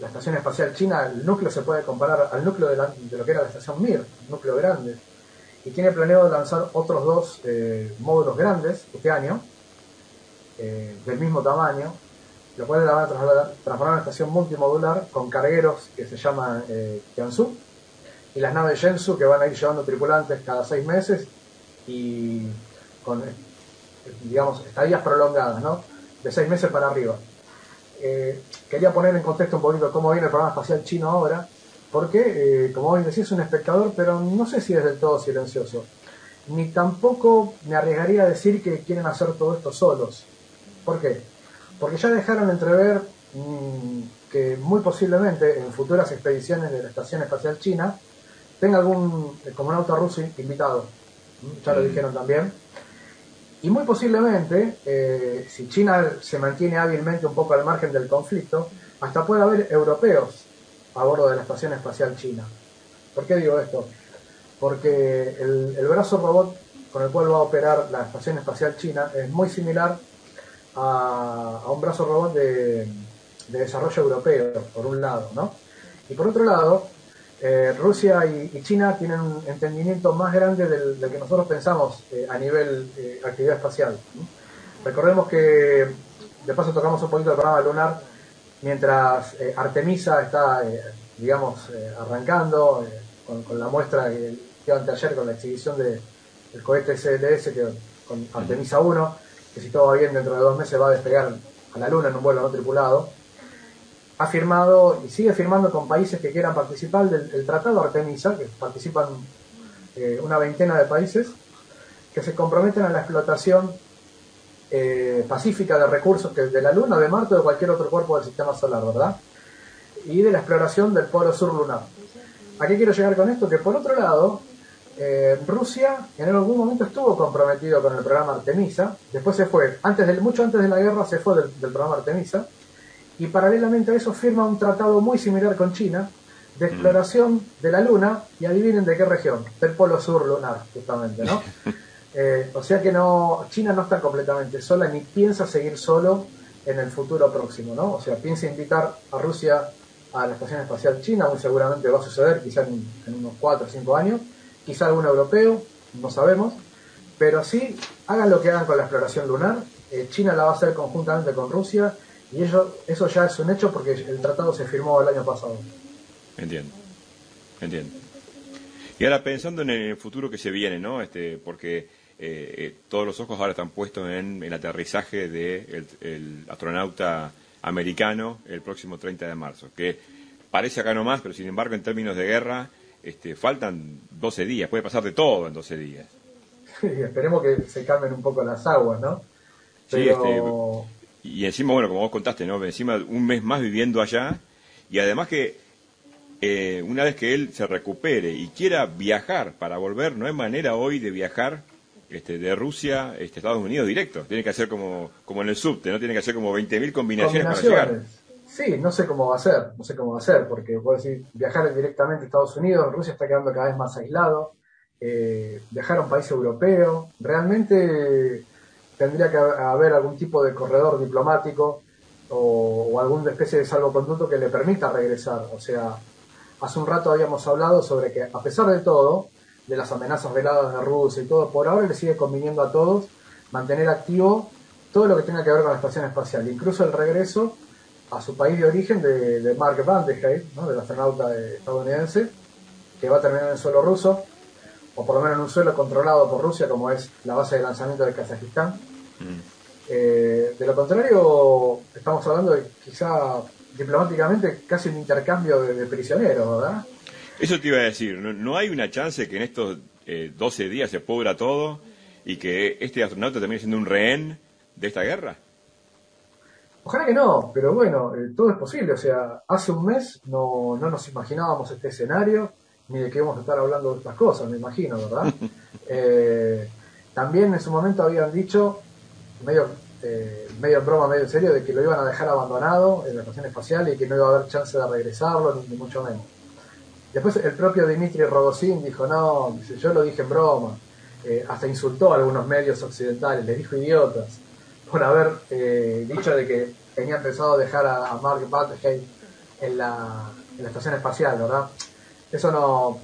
la estación espacial china, el núcleo se puede comparar al núcleo de, la, de lo que era la estación Mir, núclleo grande y tiene planeado lanzar otros dos eh, módulos grandes este año, eh, del mismo tamaño, lo cual la van a transformar en una estación multimodular con cargueros que se llaman eh, y las naves Shenzhou que van a ir llevando tripulantes cada seis meses y con, digamos, estadías prolongadas, ¿no? De seis meses para arriba. Eh, quería poner en contexto un poquito cómo viene el programa espacial chino ahora porque, eh, como vos decís, es un espectador, pero no sé si es del todo silencioso. Ni tampoco me arriesgaría a decir que quieren hacer todo esto solos. ¿Por qué? Porque ya dejaron entrever mmm, que muy posiblemente en futuras expediciones de la Estación Espacial China tenga algún eh, cosmonauta ruso invitado. Ya lo mm. dijeron también. Y muy posiblemente, eh, si China se mantiene hábilmente un poco al margen del conflicto, hasta puede haber europeos a bordo de la Estación Espacial China. ¿Por qué digo esto? Porque el, brazo robot con el cual va a operar la Estación Espacial China es muy similar a, un brazo robot de, de desarrollo europeo, por un lado, ¿no? Y por otro lado, eh, Rusia y, China tienen un entendimiento más grande del, del que nosotros pensamos eh, a nivel eh, actividad espacial. Recordemos que, de paso tocamos un poquito el programa lunar, mientras eh, Artemisa está, eh, digamos, eh, arrancando eh, con, con la muestra que dio anteayer con la exhibición de, del cohete SLS que, con Artemisa 1, que si todo va bien dentro de dos meses va a despegar a la Luna en un vuelo no tripulado. Ha firmado y sigue firmando con países que quieran participar del, del Tratado Artemisa, que participan eh, una veintena de países, que se comprometen a la explotación eh, pacífica de recursos que de la Luna, de Marte o de cualquier otro cuerpo del sistema solar, ¿verdad? Y de la exploración del polo sur lunar. ¿A qué quiero llegar con esto? Que por otro lado, eh, Rusia en algún momento estuvo comprometido con el programa Artemisa, después se fue, antes del, mucho antes de la guerra se fue del, del programa Artemisa, y paralelamente a eso firma un tratado muy similar con China de exploración de la Luna y adivinen de qué región, del polo sur lunar, justamente, ¿no? Eh, o sea que no, China no está completamente sola ni piensa seguir solo en el futuro próximo, ¿no? O sea, piensa invitar a Rusia a la Estación Espacial China, muy seguramente va a suceder, quizás en, unos 4 o 5 años, quizá algún europeo, no sabemos, pero sí, hagan lo que hagan con la exploración lunar, eh, China la va a hacer conjuntamente con Rusia, y ello, eso ya es un hecho porque el tratado se firmó el año pasado. Entiendo, entiendo. Y ahora pensando en el futuro que se viene, ¿no? Este, porque eh, eh, todos los ojos ahora están puestos en el aterrizaje del de el astronauta americano el próximo 30 de marzo, que parece acá nomás, pero sin embargo en términos de guerra este, faltan 12 días, puede pasar de todo en 12 días. Sí, esperemos que se calmen un poco las aguas, ¿no? Sí, este, y encima, bueno, como vos contaste, ¿no? Encima un mes más viviendo allá y además que eh, una vez que él se recupere y quiera viajar para volver, no hay manera hoy de viajar este, de Rusia este, Estados Unidos directo. Tiene que hacer como, como en el subte, ¿no? Tiene que hacer como 20.000 combinaciones, llegar. Sí, no sé cómo va a ser, no sé cómo va a ser, porque puedo decir, viajar directamente a Estados Unidos, Rusia está quedando cada vez más aislado, eh, viajar a un país europeo, realmente tendría que haber algún tipo de corredor diplomático o, o alguna especie de salvoconducto que le permita regresar. O sea, hace un rato habíamos hablado sobre que a pesar de todo, de las amenazas veladas de Rusia y todo, por ahora le sigue conviniendo a todos mantener activo todo lo que tenga que ver con la estación espacial, incluso el regreso a su país de origen de, de Mark Van de Hey, ¿no? del astronauta estadounidense, que va a terminar en el suelo ruso, o por lo menos en un suelo controlado por Rusia, como es la base de lanzamiento de Kazajistán. Mm. Eh, de lo contrario, estamos hablando de quizá diplomáticamente casi un intercambio de, de prisioneros, ¿verdad? Eso te iba a decir, ¿no, no hay una chance que en estos eh, 12 días se pudra todo y que este astronauta termine siendo un rehén de esta guerra? Ojalá que no, pero bueno, eh, todo es posible. O sea, hace un mes no, no nos imaginábamos este escenario, ni de que íbamos a estar hablando de estas cosas, me imagino, ¿verdad? eh, también en su momento habían dicho, medio, eh, medio en broma, medio en serio, de que lo iban a dejar abandonado en la estación espacial y que no iba a haber chance de regresarlo, ni, ni mucho menos. Después el propio Dimitri Rogozin dijo, no, yo lo dije en broma. Eh, hasta insultó a algunos medios occidentales, les dijo idiotas, por haber eh, dicho de que tenía pensado dejar a, Mark la, en la estación espacial, ¿verdad? Eso no,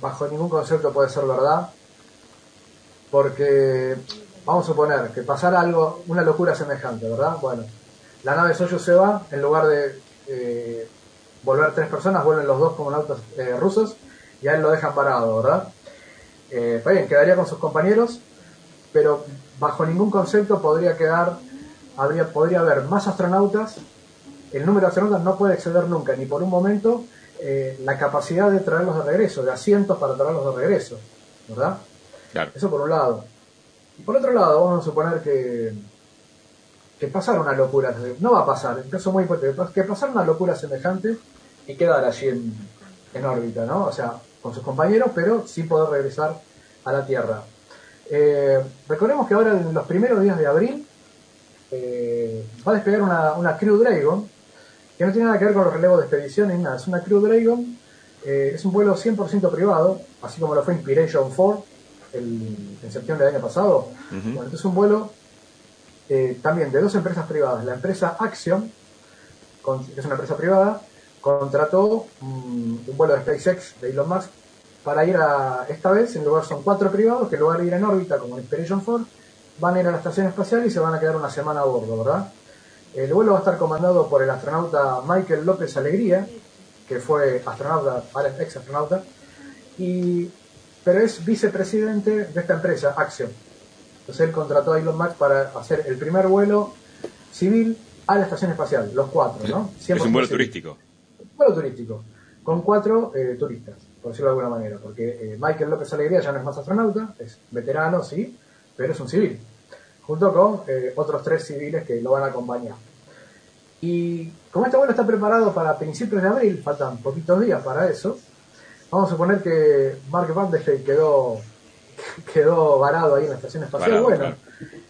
bajo ningún concepto puede ser verdad, porque vamos a suponer que pasara algo, una locura semejante, ¿verdad? Bueno, la nave Soyuz se va, en lugar de eh, volver tres personas, vuelven los dos cosmonautas eh, rusos y a él lo dejan parado, ¿verdad? Eh, bien, quedaría con sus compañeros, pero bajo ningún concepto podría quedar, habría, podría haber más astronautas, el número de astronautas no puede exceder nunca, ni por un momento, eh, la capacidad de traerlos de regreso, de asientos para traerlos de regreso, ¿verdad? Claro. Eso por un lado. Y por otro lado, vamos a suponer que, que pasara una locura, no va a pasar, en caso muy hipotético, que pasara una locura semejante y quedar allí en, en órbita, ¿no? O sea, con sus compañeros, pero sin poder regresar a la Tierra. Eh, recordemos que ahora en los primeros días de abril eh, va a despegar una, una Crew Dragon, que no tiene nada que ver con los relevos de expedición ni nada, es una Crew Dragon, eh, es un vuelo 100% privado, así como lo fue Inspiration 4 el- en septiembre del año pasado. Bueno, este es un vuelo también de dos empresas privadas. La empresa con- que es una empresa privada, contrató mm, un vuelo de SpaceX de Elon Musk para ir a, esta vez, en lugar son cuatro privados, que en lugar de ir en órbita como en Inspiration 4, van a ir a la estación espacial y se van a quedar una semana a bordo, ¿verdad? El vuelo va a estar comandado por el astronauta Michael López Alegría, que fue astronauta, ex astronauta, y, pero es vicepresidente de esta empresa, Axiom. Entonces él contrató a Elon Musk para hacer el primer vuelo civil a la estación espacial, los cuatro, ¿no? Es un 100% vuelo civil. turístico. Vuelo turístico, con cuatro eh, turistas, por decirlo de alguna manera, porque eh, Michael López Alegría ya no es más astronauta, es veterano, sí, pero es un civil, junto con eh, otros tres civiles que lo van a acompañar. Y como este vuelo está preparado para principios de abril, faltan poquitos días para eso, vamos a suponer que Mark Van de quedó, quedó varado ahí en la estación espacial. Varado, bueno, claro.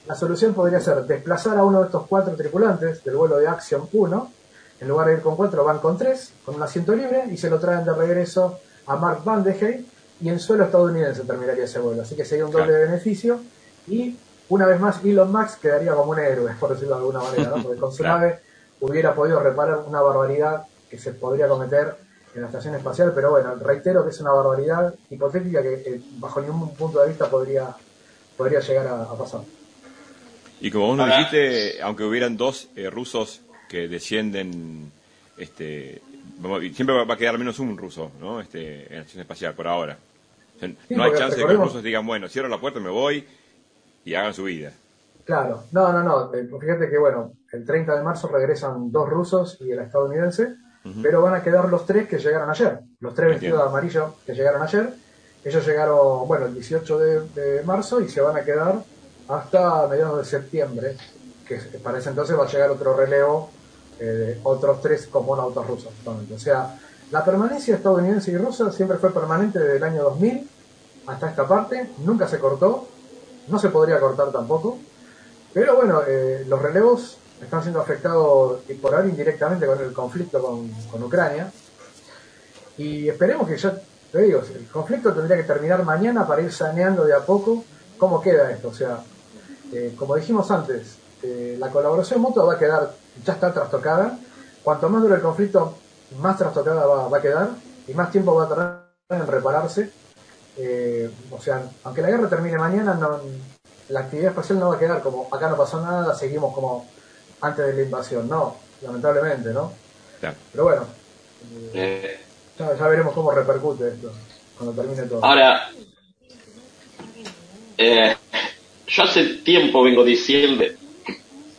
la solución podría ser desplazar a uno de estos cuatro tripulantes del vuelo de Axiom 1, en lugar de ir con cuatro van con tres, con un asiento libre, y se lo traen de regreso a Mark Van de Hey, y en suelo estadounidense terminaría ese vuelo. Así que sería un doble Claro. beneficio, y una vez más Elon Musk quedaría como un héroe, por decirlo de alguna manera, ¿no? porque con su Claro. nave hubiera podido reparar una barbaridad que se podría cometer en la estación espacial, pero bueno, reitero que es una barbaridad hipotética que eh, bajo ningún punto de vista podría, podría llegar a, a pasar. Y como vos nos dijiste, aunque hubieran dos eh, rusos que descienden, este, siempre va a quedar al menos un ruso, ¿no? Este, en la estación espacial, por ahora. O sea, Sí, no hay chance de que los rusos digan, bueno, cierro la puerta, me voy y hagan su vida. Claro, no, no, no. eh, Fíjate que, bueno, el 30 de marzo regresan dos rusos y el estadounidense, pero van a quedar los tres que llegaron ayer. Los tres vestidos de amarillo que llegaron ayer. Ellos llegaron, bueno, el 18 de, de marzo y se van a quedar hasta mediados de septiembre, que para ese entonces va a llegar otro relevo eh, otros tres cosmonautas rusos. O sea, la permanencia estadounidense y rusa siempre fue permanente desde el año 2000 hasta esta parte, nunca se cortó, no se podría cortar tampoco. Pero bueno, eh, los relevos están siendo afectados por ahora indirectamente con el conflicto con, con Ucrania. Y esperemos que ya, te digo, el conflicto tendría que terminar mañana para ir saneando de a poco cómo queda esto. O sea, eh, como dijimos antes, eh, la colaboración mutua va a quedar, ya está trastocada. Cuanto más dure el conflicto, más trastocada va, va a quedar y más tiempo va a tardar en repararse. Eh, o sea, aunque la guerra termine mañana, no, la actividad espacial no va a quedar como acá no pasó nada, seguimos como antes de la invasión. No, lamentablemente, ¿no? Claro. Pero bueno, Eh, ya, ya veremos cómo repercute esto cuando termine todo. Ahora, eh, yo hace tiempo vengo diciendo,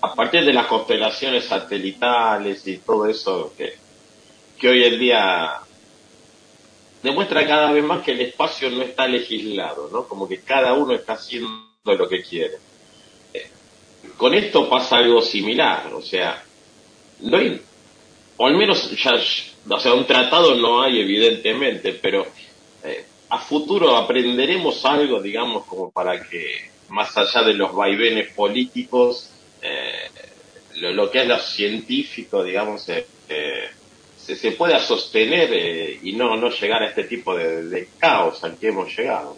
a partir de las constelaciones satelitales y todo eso, que, hoy en día demuestra cada vez más que el espacio no está legislado, ¿no? Como que cada uno está haciendo lo que quiere. Con esto pasa algo similar, o sea, no hay, o al menos ya, o sea, un tratado no hay evidentemente, pero eh, a futuro aprenderemos algo, digamos, como para que más allá de los vaivenes políticos, eh, lo, que es lo científico, digamos, eh, eh, se, pueda sostener y no, no llegar a este tipo de, caos al que hemos llegado.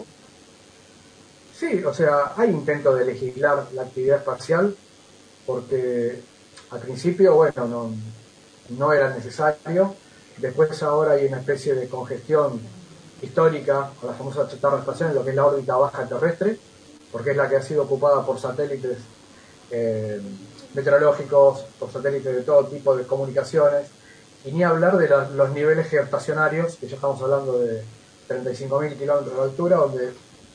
Sí, o sea, hay intento de legislar la actividad espacial porque al principio, bueno, no, no era necesario. Después ahora hay una especie de congestión histórica con la famosa chatarra espacial lo que es la órbita baja terrestre, porque es la que ha sido ocupada por satélites eh, meteorológicos, por satélites de todo tipo de comunicaciones, y ni hablar de la- los niveles geoestacionarios, que ya estamos hablando de 35.000 kilómetros de altura, donde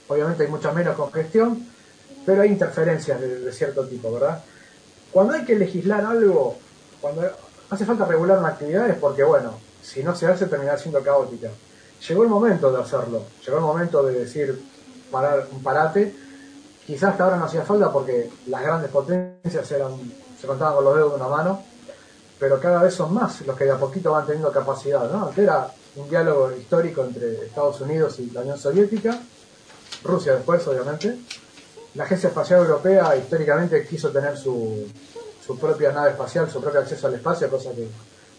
obviamente hay mucha menos congestión, pero hay interferencias de, de cierto tipo, ¿verdad? Cuando hay que legislar algo, cuando hace falta regular una actividad es porque, bueno, si no se hace terminará siendo caótica. Llegó el momento de hacerlo, llegó el momento de decir parar un parate. Quizás hasta ahora no hacía falta porque las grandes potencias eran, se contaban con los dedos de una mano, pero cada vez son más los que de a poquito van teniendo capacidad, ¿no? Antes era un diálogo histórico entre Estados Unidos y la Unión Soviética, Rusia después, obviamente, la Agencia Espacial Europea históricamente quiso tener su, su propia nave espacial, su propio acceso al espacio, cosa que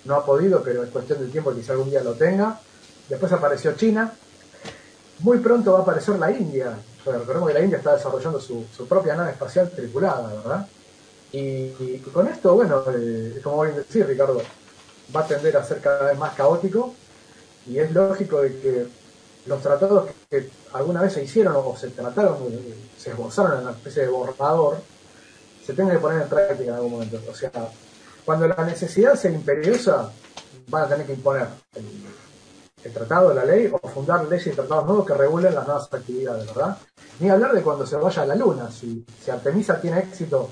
no ha podido, pero es cuestión del tiempo quizá algún día lo tenga. Después apareció China. Muy pronto va a aparecer la India. Recordemos que la India está desarrollando su, su propia nave espacial tripulada, ¿verdad? Y, con esto, bueno, eh, como voy a Ricardo, va a tender a ser cada vez más caótico y es lógico de que los tratados que alguna vez se hicieron o se trataron, se esbozaron en una especie de borrador, se tengan que poner en práctica en algún momento. O sea, cuando la necesidad sea imperiosa, van a tener que imponer el, tratado, la ley, o fundar leyes y tratados nuevos que regulen las nuevas actividades, ¿verdad? Ni hablar de cuando se vaya a la Luna. Si, Artemisa tiene éxito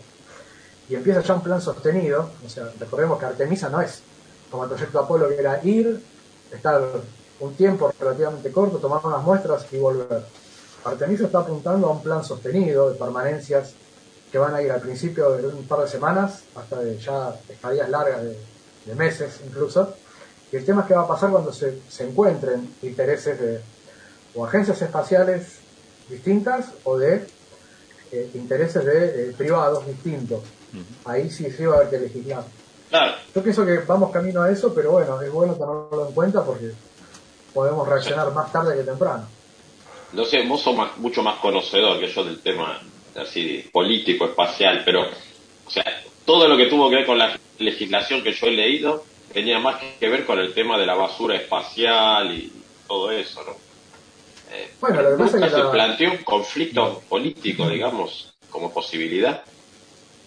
y empieza ya un plan sostenido, o sea, recordemos que Artemisa no es como el proyecto Apolo que era ir, estar un tiempo relativamente corto, tomar unas muestras y volver. Artemisa está apuntando a un plan sostenido de permanencias que van a ir al principio de un par de semanas hasta ya estadías largas de, meses incluso. Y el tema es qué va a pasar cuando se, encuentren intereses de o agencias espaciales distintas o de eh, intereses de eh, privados distintos. Ahí sí sí va a haber que legislar. Yo pienso que vamos camino a eso, pero bueno, es bueno tenerlo en cuenta porque podemos reaccionar más tarde que temprano. No sé, vos sos mucho más conocedor que yo del tema así político, espacial, pero, o sea, todo lo que tuvo que ver con la legislación que yo he leído tenía más que ver con el tema de la basura espacial y todo eso, ¿no? Eh, bueno, lo que pasa es que se planteó un conflicto político, digamos, como posibilidad.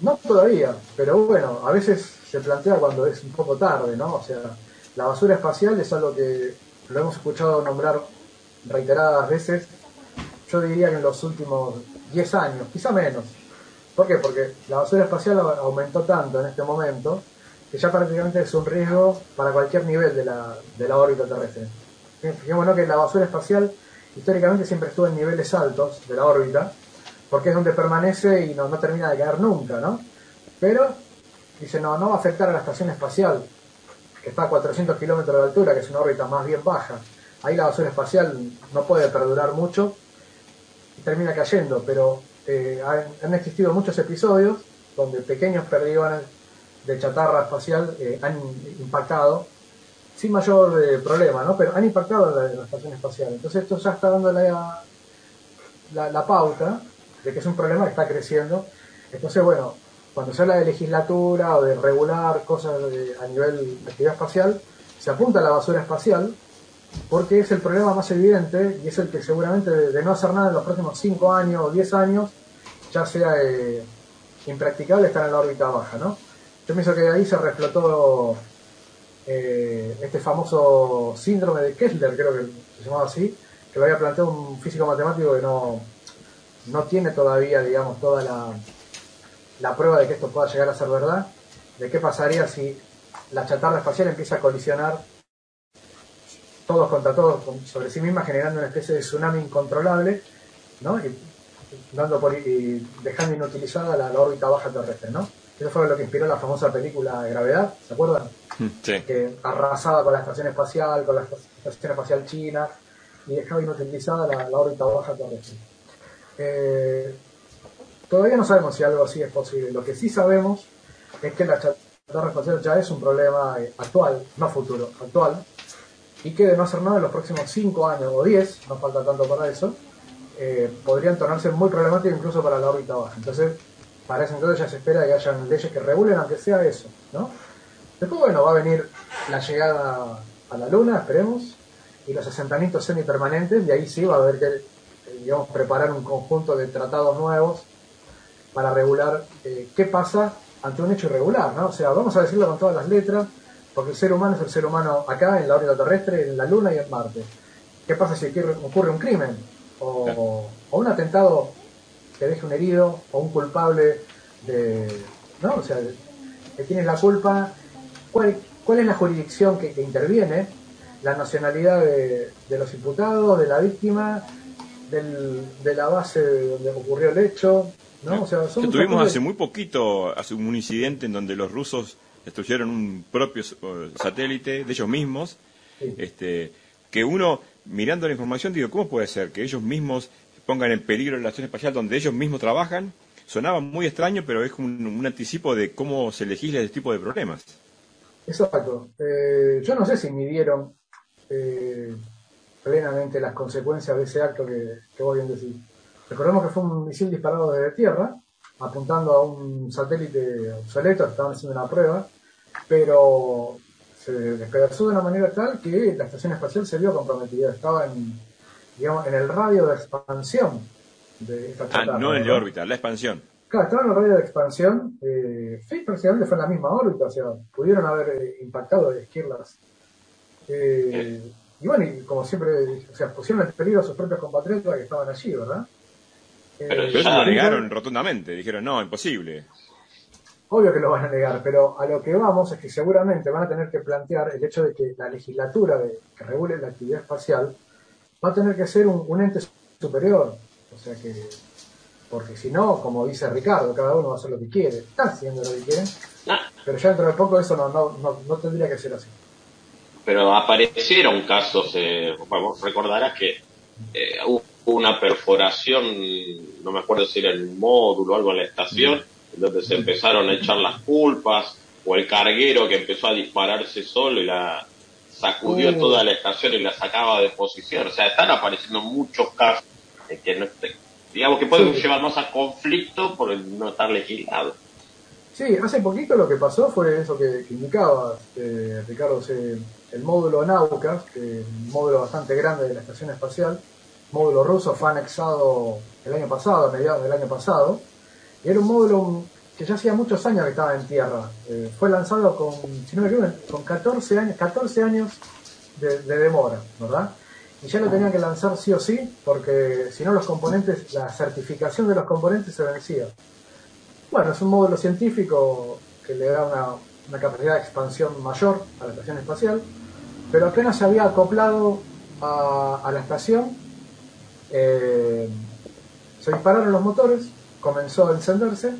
No todavía, pero bueno, a veces se plantea cuando es un poco tarde, ¿no? O sea, la basura espacial es algo que lo hemos escuchado nombrar reiteradas veces, yo diría que en los últimos 10 años, quizá menos. ¿Por qué? Porque la basura espacial aumentó tanto en este momento que ya prácticamente es un riesgo para cualquier nivel de la, de la órbita terrestre. Fijémonos que la basura espacial históricamente siempre estuvo en niveles altos de la órbita, porque es donde permanece y no, no termina de caer nunca, ¿no? Pero dice, no, no va a afectar a la estación espacial, que está a 400 kilómetros de altura, que es una órbita más bien baja. Ahí la basura espacial no puede perdurar mucho termina cayendo, pero eh, han, existido muchos episodios donde pequeños perdigones de chatarra espacial eh, han impactado sin mayor eh, problema, ¿no? Pero han impactado la, estación espacial. Entonces esto ya está dando la, la, pauta de que es un problema que está creciendo. Entonces, bueno, cuando se habla de legislatura o de regular cosas a nivel de actividad espacial, se apunta a la basura espacial porque es el problema más evidente y es el que seguramente de, no hacer nada en los próximos 5 años o 10 años ya sea eh, impracticable estar en la órbita baja, ¿no? Yo pienso que ahí se reflotó eh, este famoso síndrome de Kessler, creo que se llamaba así, que lo había planteado un físico matemático que no, no tiene todavía, digamos, toda la, la prueba de que esto pueda llegar a ser verdad, de qué pasaría si la chatarra espacial empieza a colisionar todos contra todos sobre sí misma, generando una especie de tsunami incontrolable, ¿no? Y, dando por, y dejando inutilizada la, órbita baja terrestre, ¿no? Eso fue lo que inspiró la famosa película Gravedad, ¿se acuerdan? Mm, sí. Que arrasaba con la estación espacial, con la estación espacial china, y dejaba inutilizada la, órbita baja terrestre. Eh, todavía no sabemos si algo así es posible. Lo que sí sabemos es que la chatarra espacial ya es un problema eh, actual, no futuro, actual, y que de no hacer nada en los próximos 5 años o 10, no falta tanto para eso, eh, podrían tornarse muy problemáticos incluso para la órbita baja. Entonces, para ese entonces ya se espera que hayan leyes que regulen aunque sea eso, ¿no? Después, bueno, va a venir la llegada a la Luna, esperemos, y los asentamientos semipermanentes, y ahí sí va a haber que, eh, digamos, preparar un conjunto de tratados nuevos para regular eh, qué pasa ante un hecho irregular, ¿no? O sea, vamos a decirlo con todas las letras, porque el ser humano es el ser humano acá, en la órbita terrestre, en la Luna y en Marte. ¿Qué pasa si ocurre un crimen? O, un atentado que deje un herido, o un culpable de. ¿No? O sea, que tiene la culpa. ¿Cuál, cuál es la jurisdicción que, interviene? La nacionalidad de, los imputados, de la víctima, de la base donde ocurrió el hecho. ¿no? O sea, tuvimos hace muy poquito, hace un incidente en donde los rusos destruyeron un propio satélite de ellos mismos, este, que uno, mirando la información, digo, ¿cómo puede ser que ellos mismos pongan en peligro la estación espacial donde ellos mismos trabajan, sonaba muy extraño, pero es un, anticipo de cómo se legisla este tipo de problemas. Exacto. Eh, yo no sé si midieron eh, plenamente las consecuencias de ese acto que, que vos bien decís. Recordemos que fue un misil disparado desde tierra, apuntando a un satélite obsoleto, estaban haciendo una prueba, pero se despedazó de una manera tal que la estación espacial se vio comprometida. Estaba en, digamos, en el radio de expansión de esta Ah, no en ¿no? órbita, la expansión. Claro, estaba en el radio de expansión. Eh, sí, prácticamente fue en la misma órbita, o sea, pudieron haber eh, impactado de esquirlas. Eh, y bueno, y como siempre, o sea, pusieron en peligro a sus propios compatriotas que estaban allí, ¿verdad? Eh, Pero Ya, lo negaron rotundamente, dijeron, no, imposible. Obvio que lo van a negar, pero a lo que vamos es que seguramente van a tener que plantear el hecho de que la legislatura de- que regule la actividad espacial va a tener que ser un, un ente superior. O sea que, porque si no, como dice Ricardo, cada uno va a hacer lo que quiere. Está haciendo lo que quieren, Ah, pero ya dentro de poco eso no, no, no, no tendría que ser así. pero aparecieron casos, eh, recordarás que eh, hubo una perforación, no me acuerdo si era el módulo o algo en la estación, donde se empezaron a echar las culpas, o el carguero que empezó a dispararse solo y la sacudió Uh. toda la estación y la sacaba de posición. O sea, están apareciendo muchos casos de que no digamos que pueden Sí. llevar más a conflicto por el no estar legislado. Sí, hace poquito lo que pasó fue eso que, que indicaba eh, Ricardo, se- el módulo Naukas, que es un módulo bastante grande de la estación espacial, módulo ruso, fue anexado el año pasado, a mediados del año pasado, y era un módulo que ya hacía muchos años que estaba en tierra. Eh, fue lanzado con, con 14 años, 14 años de, de demora, ¿verdad? Y ya lo tenían que lanzar sí o sí, porque si no los componentes, la certificación de los componentes se vencía. Bueno, es un módulo científico que le da una, una capacidad de expansión mayor a la estación espacial, pero apenas se había acoplado a, a la estación, eh, se dispararon los motores, comenzó a encenderse,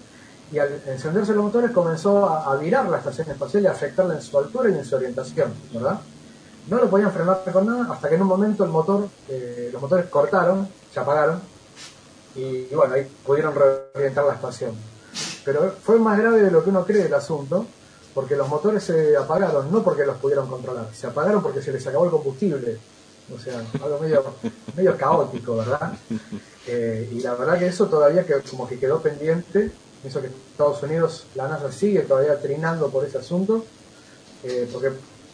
y al encenderse los motores comenzó a, virar la estación espacial y a afectarla en su altura y en su orientación, ¿verdad? No lo podían frenar con nada hasta que en un momento eh, los motores cortaron, se apagaron, y, bueno, ahí pudieron reorientar la estación. Pero fue más grave de lo que uno cree el asunto, porque los motores se apagaron, no porque los pudieron controlar, se apagaron porque se les acabó el combustible. O sea, algo medio, medio caótico, ¿verdad? Eh, y la verdad que eso todavía que, como que quedó pendiente, eso que Estados Unidos, la NASA sigue todavía trinando por ese asunto, eh, porque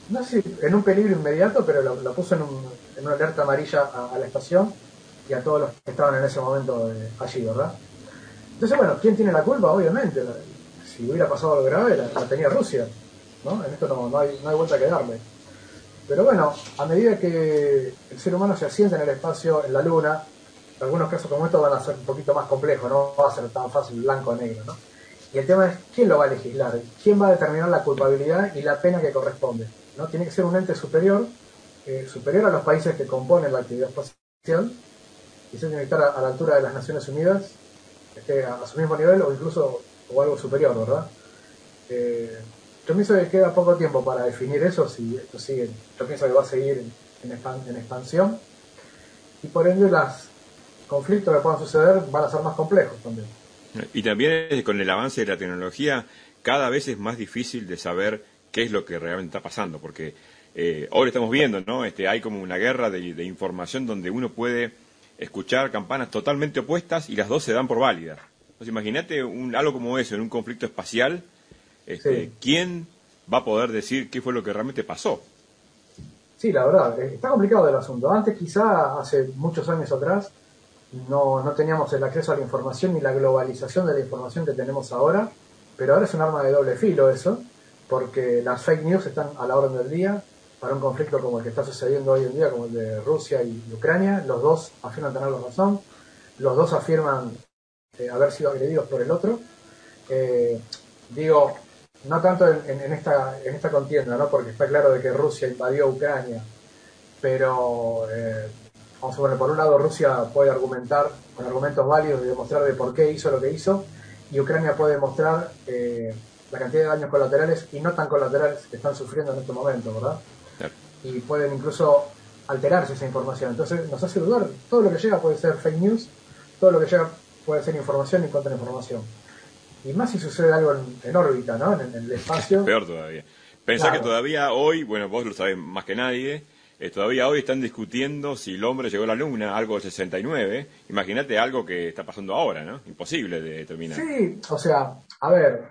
no sé en un peligro inmediato, pero lo, lo puso en, un- en una alerta amarilla a, la estación y a todos los que estaban en ese momento eh, allí, ¿verdad? Entonces, bueno, ¿quién tiene la culpa? Obviamente, la- si hubiera pasado algo grave, la, la tenía Rusia, ¿no? En esto no, no, hay, no hay vuelta que darle. Pero bueno, a medida que el ser humano se asienta en el espacio, en la Luna, algunos casos como estos van a ser un poquito más complejos, no va a ser tan fácil blanco o negro, ¿no? Y el tema es quién lo va a legislar, quién va a determinar la culpabilidad y la pena que corresponde. ¿no? Tiene que ser un ente superior, eh, superior a los países que componen la actividad espacial, y se tiene que estar a, a la altura de las Naciones Unidas, a, su mismo nivel o incluso o algo superior, ¿verdad? Eh, yo pienso que queda poco tiempo para definir eso, si esto sigue, yo pienso que va a seguir en, en expan- en expansión, y por ende los conflictos que puedan suceder van a ser más complejos también. Y también eh, con el avance de la tecnología, cada vez es más difícil de saber qué es lo que realmente está pasando, porque eh, ahora estamos viendo, ¿no? Este, hay como una guerra de, de información donde uno puede escuchar campanas totalmente opuestas y las dos se dan por válidas. Entonces, imagínate algo como eso en un conflicto espacial, este, Sí. ¿quién va a poder decir qué fue lo que realmente pasó? Sí, la verdad, eh, está complicado el asunto. Antes, quizá hace muchos años atrás, no, no teníamos el acceso a la información ni la globalización de la información que tenemos ahora, pero ahora es un arma de doble filo eso, porque las fake news están a la orden del día para un conflicto como el que está sucediendo hoy en día, como el de Rusia y Ucrania. Los dos afirman tener la razón, los dos afirman eh, haber sido agredidos por el otro. Eh, digo, no tanto en, en- en esta, en esta contienda, ¿no? porque está claro de que Rusia invadió Ucrania, pero eh, vamos a poner, por un lado Rusia puede argumentar con argumentos válidos y demostrar de por qué hizo lo que hizo, y Ucrania puede demostrar eh, la cantidad de daños colaterales y no tan colaterales que están sufriendo en este momento, ¿verdad? Claro. Y pueden incluso alterarse esa información. Entonces nos hace dudar, todo lo que llega puede ser fake news todo lo que llega puede ser información y contrainformación. Y más si sucede algo en, órbita, ¿no? En, el espacio. Peor todavía. Pensá que todavía hoy, bueno, vos lo sabés más que nadie, eh, todavía hoy están discutiendo si el hombre llegó a la luna, algo del 69. Imagínate algo que está pasando ahora, ¿no? Imposible de determinar. Sí, o sea, a ver,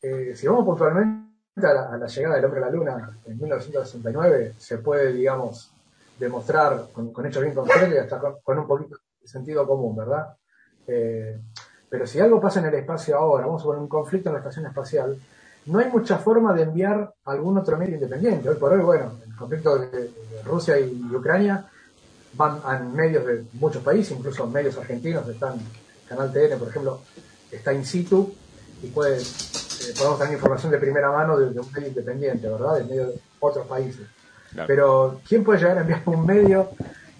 eh, si vamos puntualmente a la, llegada del hombre a la luna en 1969, se puede, digamos, demostrar con, hechos bien concretos y hasta con, un poquito de sentido común, ¿verdad? Eh, pero si algo pasa en el espacio ahora, vamos a poner un conflicto en la estación espacial, no hay mucha forma de enviar algún otro medio independiente. Hoy por hoy, bueno, el conflicto de, Rusia y Ucrania van a medios de muchos países, incluso medios argentinos, están, Canal TN, por ejemplo, está in situ y puede, eh, podemos tener información de primera mano de, un medio independiente, ¿verdad? De medio de otros países. Pero, ¿quién puede llegar a enviar un medio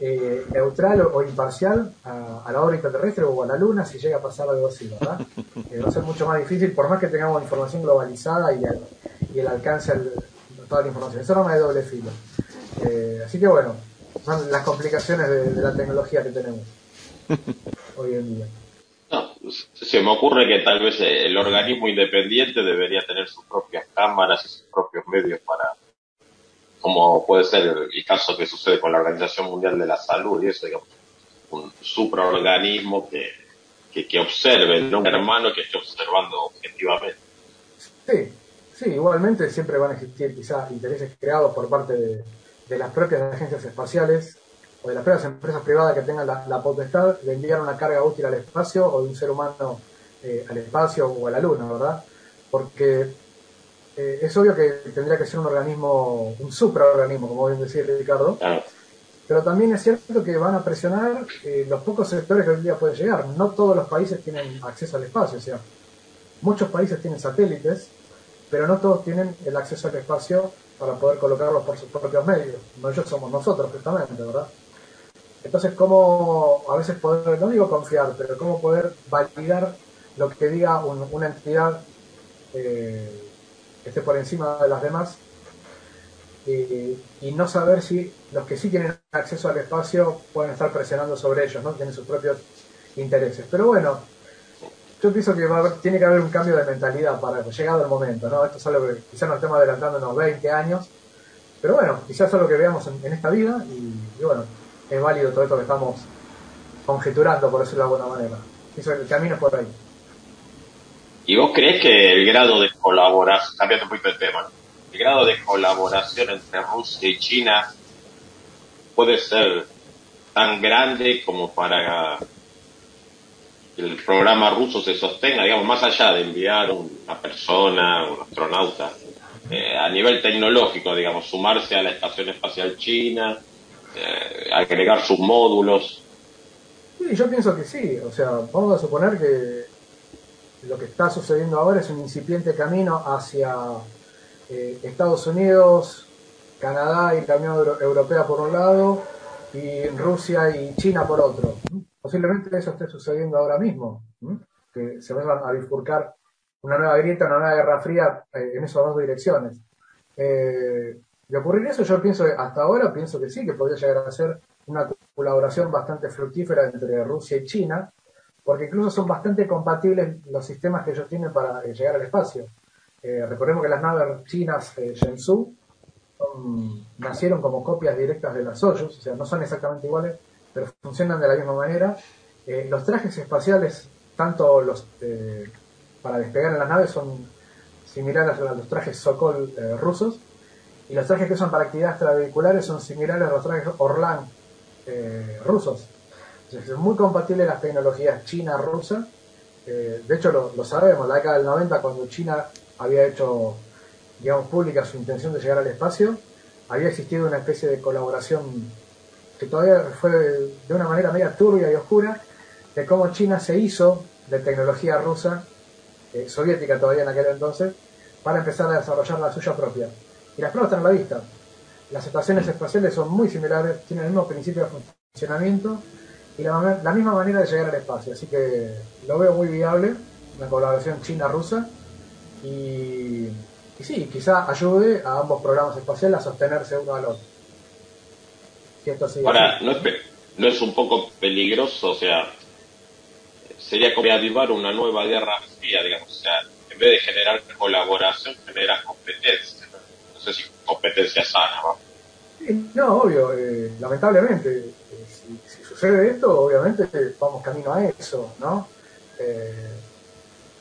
eh, neutral o, imparcial a, la órbita terrestre o a la Luna si llega a pasar algo así, ¿verdad? Eh, va a ser mucho más difícil, por más que tengamos información globalizada y el, alcance de toda la información. Eso no me de doble filo. Eh, así que bueno, son las complicaciones de, la tecnología que tenemos hoy en día. No, se me ocurre que tal vez el organismo independiente debería tener sus propias cámaras y sus propios medios para como puede ser el caso que sucede con la Organización Mundial de la Salud y eso, digamos, un supraorganismo que, que, observe, no un hermano que esté observando objetivamente. Sí, sí, igualmente siempre van a existir quizás intereses creados por parte de, las propias agencias espaciales o de las propias empresas privadas que tengan la, potestad de enviar una carga útil al espacio o de un ser humano eh, al espacio o a la luna, ¿verdad? Porque eh, es obvio que tendría que ser un organismo, un supraorganismo, como bien decía Ricardo, pero también es cierto que van a presionar eh, los pocos sectores que hoy día pueden llegar. No todos los países tienen acceso al espacio, o sea, muchos países tienen satélites, pero no todos tienen el acceso al espacio para poder colocarlos por sus propios medios. No ellos somos nosotros, justamente, ¿verdad? Entonces, ¿cómo a veces poder, no digo confiar, pero cómo poder validar lo que diga una entidad eh, que esté por encima de las demás eh, y no saber si los que sí tienen acceso al espacio pueden estar presionando sobre ellos, ¿no? Tienen sus propios intereses. Pero bueno, yo pienso que tiene que haber un cambio de mentalidad para llegado el momento, ¿no? Esto es algo que quizás nos estemos adelantando unos 20 años, pero bueno, quizás es lo que veamos en, esta vida y, bueno, es válido todo esto que estamos conjeturando, por decirlo de alguna manera. Eso, el camino es por ahí. ¿Y vos crees que el grado de colaboración, cambiando un poquito el tema, el grado de colaboración entre Rusia y China puede ser tan grande como para que el programa ruso se sostenga, digamos, más allá de enviar una persona, un astronauta, eh, a nivel tecnológico, digamos, sumarse a la Estación Espacial China, eh, agregar sus módulos. Sí, yo pienso que sí, o sea, vamos a suponer que lo que está sucediendo ahora es un incipiente camino hacia eh, Estados Unidos, Canadá y la Unión Europea por un lado, y Rusia y China por otro. Posiblemente eso esté sucediendo ahora mismo, que se vayan a bifurcar una nueva grieta, una nueva guerra fría eh, en esas dos direcciones. Eh, de ocurrir eso, yo pienso, hasta ahora pienso que sí, que podría llegar a ser una colaboración bastante fructífera entre Rusia y China, porque incluso son bastante compatibles los sistemas que ellos tienen para eh, llegar al espacio. Eh, recordemos que las naves chinas eh, Shenzhou nacieron como copias directas de las Soyuz, o sea, no son exactamente iguales, pero funcionan de la misma manera. los trajes espaciales, tanto los para despegar en las naves, son similares a los trajes Sokol rusos, y los trajes que usan para actividades extravehiculares son similares a los trajes Orlan rusos es muy compatible las tecnologías china-rusa. Eh, de hecho, lo, sabemos, la década del 90, cuando China había hecho, digamos, pública su intención de llegar al espacio, había existido una especie de colaboración que todavía fue de una manera media turbia y oscura, de cómo China se hizo de tecnología rusa, eh, soviética todavía en aquel entonces, para empezar a desarrollar la suya propia. Y las pruebas están a la vista. Las estaciones espaciales son muy similares, tienen el mismo principio de funcionamiento, y la, misma manera de llegar al espacio. Así que lo veo muy viable, la colaboración china-rusa. Y, sí, quizá ayude a ambos programas espaciales a sostenerse uno al otro. Ahora, ¿no es, ¿no es un poco peligroso? O sea, sería como avivar una nueva guerra fría, digamos, o sea, en vez de generar colaboración, genera competencia. No, sé si competencia sana, ¿no? No, obvio, eh, lamentablemente, si, sucede esto, obviamente vamos camino a eso, ¿no? Eh,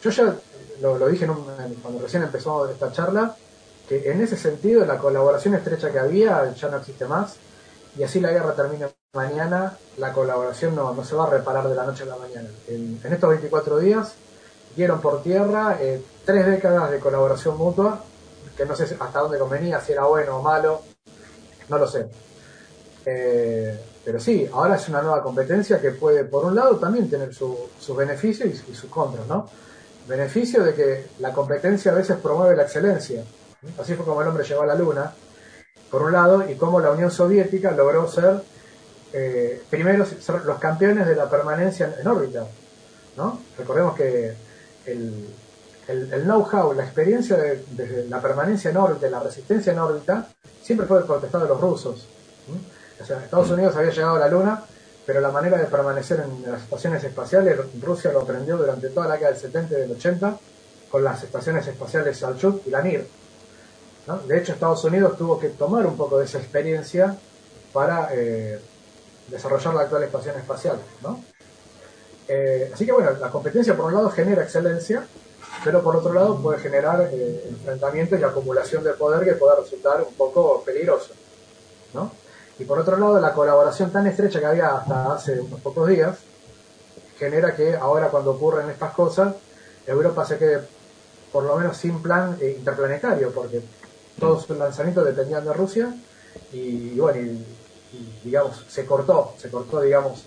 yo ya lo, dije cuando recién empezó esta charla, que en ese sentido la colaboración estrecha que había ya no existe más, y así la guerra termina mañana, la colaboración no, no se va a reparar de la noche a la mañana. En, estos 24 días dieron por tierra tres décadas de colaboración mutua, que no sé hasta dónde convenía, si era bueno o malo, no lo sé. Eh, pero sí, ahora es una nueva competencia que puede, por un lado, también tener sus beneficios y, sus contras, ¿no? Beneficio de que la competencia a veces promueve la excelencia. Así fue como el hombre llegó a la Luna, por un lado, y cómo la Unión Soviética logró ser eh, primero los campeones de la permanencia en, órbita. ¿no? Recordemos que el, el, know-how, la experiencia de, la permanencia en órbita, la resistencia en órbita, siempre fue protestado de los rusos. O sea, Estados Unidos había llegado a la Luna, pero la manera de permanecer en las estaciones espaciales, Rusia lo aprendió durante toda la década del 70 y del 80 con las estaciones espaciales Salyut y la Mir. De hecho, Estados Unidos tuvo que tomar un poco de esa experiencia para eh, desarrollar la actual estación espacial. Eh, así que bueno, la competencia por un lado genera excelencia, pero por otro lado puede generar eh, enfrentamientos y acumulación de poder que pueda resultar un poco peligroso. ¿no? Y por otro lado, la colaboración tan estrecha que había hasta hace unos pocos días genera que ahora cuando ocurren estas cosas, Europa se quede por lo menos sin plan eh, interplanetario, porque todos sus lanzamientos dependían de Rusia y, bueno, y, digamos, se cortó, se cortó, digamos,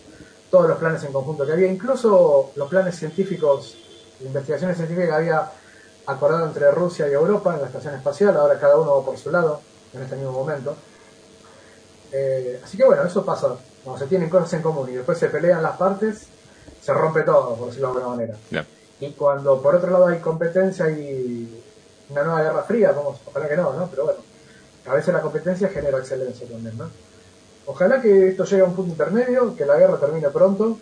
todos los planes en conjunto que había, incluso los planes científicos investigaciones científicas que había acordado entre Rusia y Europa en la estación espacial, ahora cada uno va por su lado en este mismo momento. Eh, así que bueno, eso pasa, cuando se tienen cosas en común y después se pelean las partes, se rompe todo, por decirlo de alguna manera. Y cuando por otro lado hay competencia y una nueva guerra fría, vamos, ojalá que no, ¿no? Pero bueno, a veces la competencia genera excelencia también, ¿no? Ojalá que esto llegue a un punto intermedio, que la guerra termine pronto,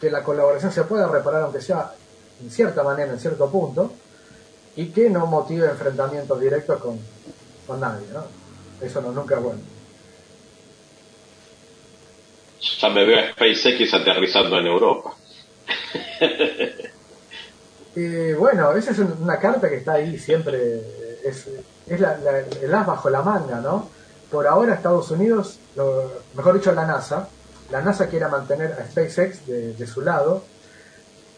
que la colaboración se pueda reparar aunque sea en cierta manera, en cierto punto, y que no motive enfrentamientos directos con, con nadie, ¿no? Eso no, nunca es bueno. Ya me veo a SpaceX aterrizando en Europa. y bueno, esa es una carta que está ahí siempre, es, es la, el as bajo la manga, ¿no? Por ahora Estados Unidos, mejor dicho la NASA, la NASA quiere mantener a SpaceX de, de su lado,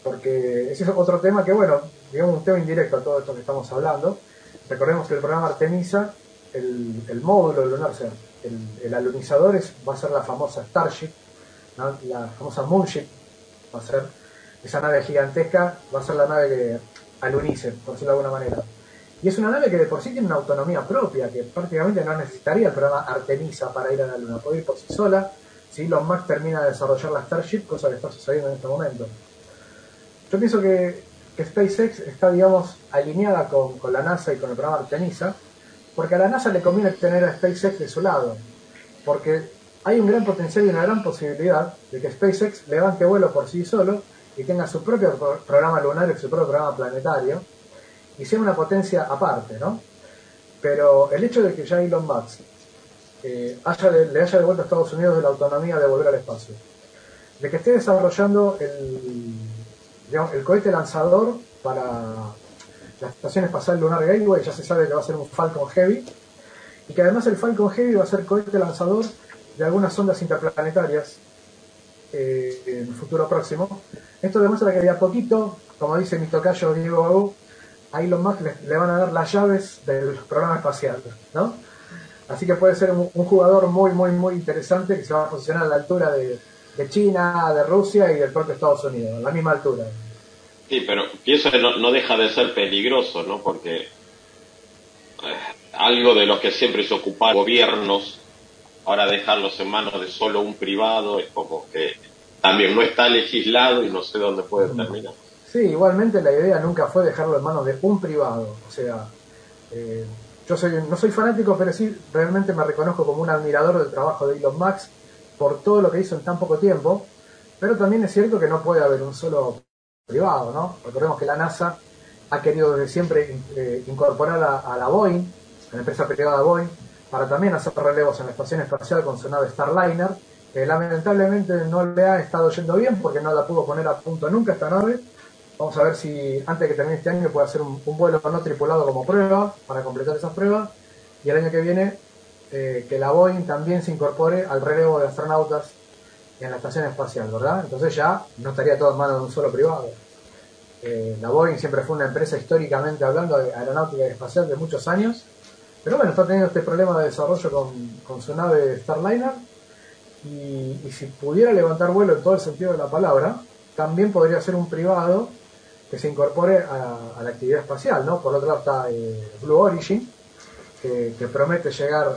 porque ese es otro tema que, bueno, digamos un tema indirecto a todo esto que estamos hablando. Recordemos que el programa Artemisa, el, módulo lunar, o sea, el, el alunizador va a ser la famosa Starship, la famosa Moonship, va a ser esa nave gigantesca, va a ser la nave que alunice, por decirlo de alguna manera. Y es una nave que de por sí tiene una autonomía propia, que prácticamente no necesitaría el programa Artemisa para ir a la Luna, puede ir por sí sola, si Elon Musk termina de desarrollar la Starship, cosa que está sucediendo en este momento. Yo pienso que, SpaceX está, digamos, alineada con, la NASA y con el programa Artemisa, porque a la NASA le conviene tener a SpaceX de su lado, porque hay un gran potencial y una gran posibilidad de que SpaceX levante vuelo por sí solo y tenga su propio programa lunar y su propio programa planetario, y sea una potencia aparte, ¿no? Pero el hecho de que ya Elon Musk eh, le haya devuelto a Estados Unidos de la autonomía de volver al espacio, de que esté desarrollando el, el cohete lanzador para la Estación Espacial Lunar Gateway ya se sabe que va a ser un Falcon Heavy y que además el Falcon Heavy va a ser cohete lanzador de algunas ondas interplanetarias eh, en el futuro próximo. Esto demuestra que de a poquito, como dice mi tocayo Diego Babu, a Elon Musk le, van a dar las llaves del programa espacial, ¿no? Así que puede ser un, jugador muy, muy, muy interesante que se va a posicionar a la altura de China, de Rusia y del propio Estados Unidos, a la misma altura. Sí, pero pienso que no, deja de ser peligroso, ¿no? Porque eh, algo de lo que siempre se ocupan gobiernos, ahora dejarlos en manos de solo un privado es como que también no está legislado y no sé dónde puede terminar. Sí, igualmente la idea nunca fue dejarlo en manos de un privado, o sea, eh, yo soy, no soy fanático, pero sí realmente me reconozco como un admirador del trabajo de Elon Musk por todo lo que hizo en tan poco tiempo. pero también es cierto que no puede haber un solo privado, ¿no? Recordemos que la NASA ha querido desde siempre eh, incorporar a, la Boeing, a la empresa privada Boeing, para también hacer relevos en la estación espacial con su nave Starliner, que lamentablemente no le ha estado yendo bien porque no la pudo poner a punto nunca esta nave. Vamos a ver si antes de que termine este año puede hacer un, vuelo no tripulado como prueba para completar esas pruebas. Y el año que viene eh, que la Boeing también se incorpore al relevo de astronautas en la estación espacial, ¿verdad? Entonces ya no estaría todo en manos de un solo privado. Eh, la Boeing siempre fue una empresa históricamente hablando de aeronáutica y espacial de muchos años, pero bueno, está teniendo este problema de desarrollo con, su nave Starliner y, si pudiera levantar vuelo en todo el sentido de la palabra, también podría ser un privado que se incorpore a, la actividad espacial, ¿no? Por otro lado está eh, Blue Origin, que promete llegar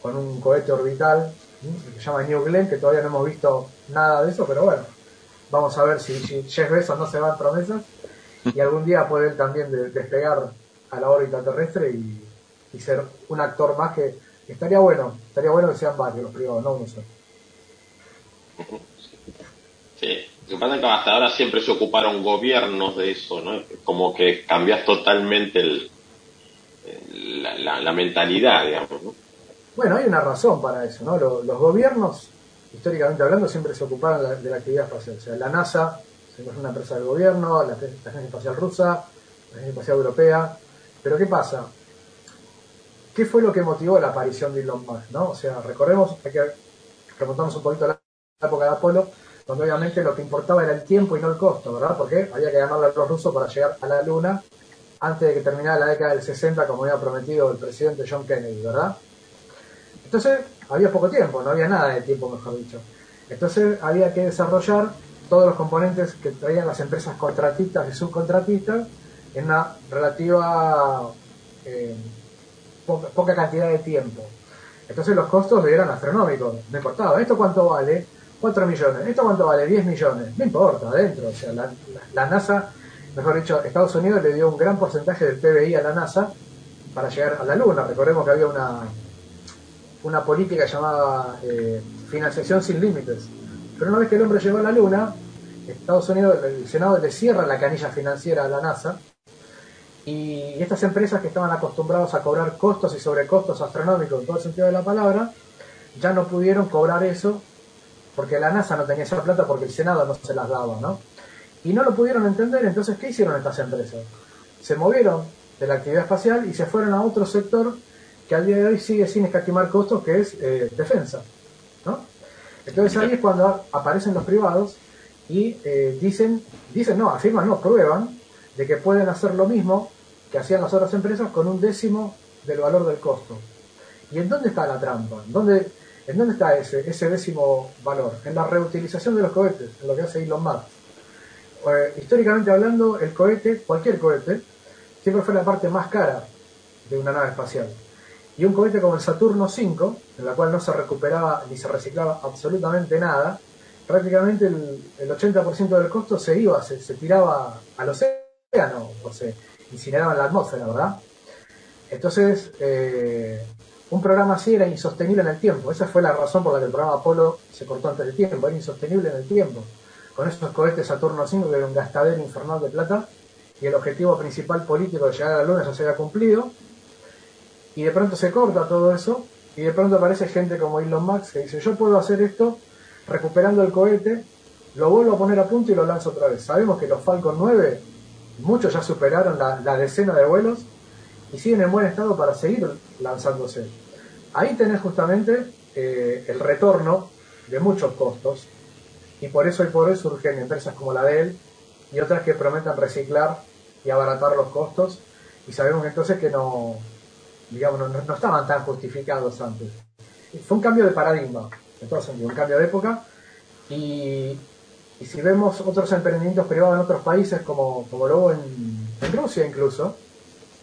con un cohete orbital se llama New Glenn, que todavía no hemos visto nada de eso, pero bueno, vamos a ver si, si Jeff Bezos no se va en promesas y algún día puede también despegar a la órbita terrestre y, ser un actor más que, estaría bueno, estaría bueno que sean varios los privados, no uno solo. Sí, lo que pasa es que hasta ahora siempre se ocuparon gobiernos de eso, ¿no? Como que cambias totalmente el, la, la mentalidad, digamos, ¿no? Bueno, hay una razón para eso, ¿no? Los, gobiernos, históricamente hablando, siempre se ocuparon de la actividad espacial. O sea, la NASA es una empresa del gobierno, la, Agencia Espacial Rusa, la Agencia Espacial Europea. Pero ¿qué pasa? ¿Qué fue lo que motivó la aparición de Elon Musk? ¿no? O sea, recordemos, hay que remontarnos un poquito a la época de Apolo, donde obviamente lo que importaba era el tiempo y no el costo, ¿verdad? Porque había que ganarle a los rusos para llegar a la Luna antes de que terminara la década del 60, como había prometido el presidente John Kennedy, ¿verdad? Entonces había poco tiempo, no había nada de tiempo, mejor dicho. Entonces había que desarrollar todos los componentes que traían las empresas contratistas y subcontratistas en una relativa eh, poca, cantidad de tiempo. Entonces los costos eran astronómicos, no importaba. ¿Esto cuánto vale? 4 millones. ¿Esto cuánto vale? 10 millones. No importa, adentro. O sea, la, la NASA, mejor dicho, Estados Unidos le dio un gran porcentaje del PBI a la NASA para llegar a la Luna. Recordemos que había una, una política llamada eh, financiación sin límites. Pero una vez que el hombre llegó a la Luna, Estados Unidos, el Senado le cierra la canilla financiera a la NASA y estas empresas que estaban acostumbrados a cobrar costos y sobrecostos astronómicos en todo el sentido de la palabra, ya no pudieron cobrar eso porque la NASA no tenía esa plata porque el Senado no se las daba, ¿no? Y no lo pudieron entender, entonces, ¿qué hicieron estas empresas? Se movieron de la actividad espacial y se fueron a otro sector que al día de hoy sigue sin escatimar costos, que es eh, defensa. ¿no? Entonces ahí es cuando aparecen los privados y eh, dicen, dicen no, afirman, no, prueban de que pueden hacer lo mismo que hacían las otras empresas con un décimo del valor del costo. ¿Y en dónde está la trampa? ¿En dónde, está ese, ese décimo valor? En la reutilización de los cohetes, en lo que hace Elon Musk. Eh, históricamente hablando, el cohete, cualquier cohete, siempre fue la parte más cara de una nave espacial. Y un cohete como el Saturno V, en la cual no se recuperaba ni se reciclaba absolutamente nada, prácticamente el, 80% del costo se iba, se, tiraba al océano, o se incineraba en la atmósfera, ¿verdad? Entonces, eh, un programa así era insostenible en el tiempo. Esa fue la razón por la que el programa Apolo se cortó antes de tiempo, era insostenible en el tiempo. Con esos cohetes Saturno V, que era un gastadero infernal de plata, y el objetivo principal político de llegar a la Luna ya se había cumplido, y de pronto se corta todo eso y de pronto aparece gente como Elon Musk que dice yo puedo hacer esto recuperando el cohete, lo vuelvo a poner a punto y lo lanzo otra vez. Sabemos que los Falcon 9, muchos ya superaron la, decena de vuelos y siguen en buen estado para seguir lanzándose. Ahí tenés justamente eh, el retorno de muchos costos y por eso y por hoy surgen empresas como la de él y otras que prometen reciclar y abaratar los costos y sabemos entonces que no, digamos, no, estaban tan justificados antes. Fue un cambio de paradigma, en un cambio de época. Y, si vemos otros emprendimientos privados en otros países, como, como lo en, Rusia incluso,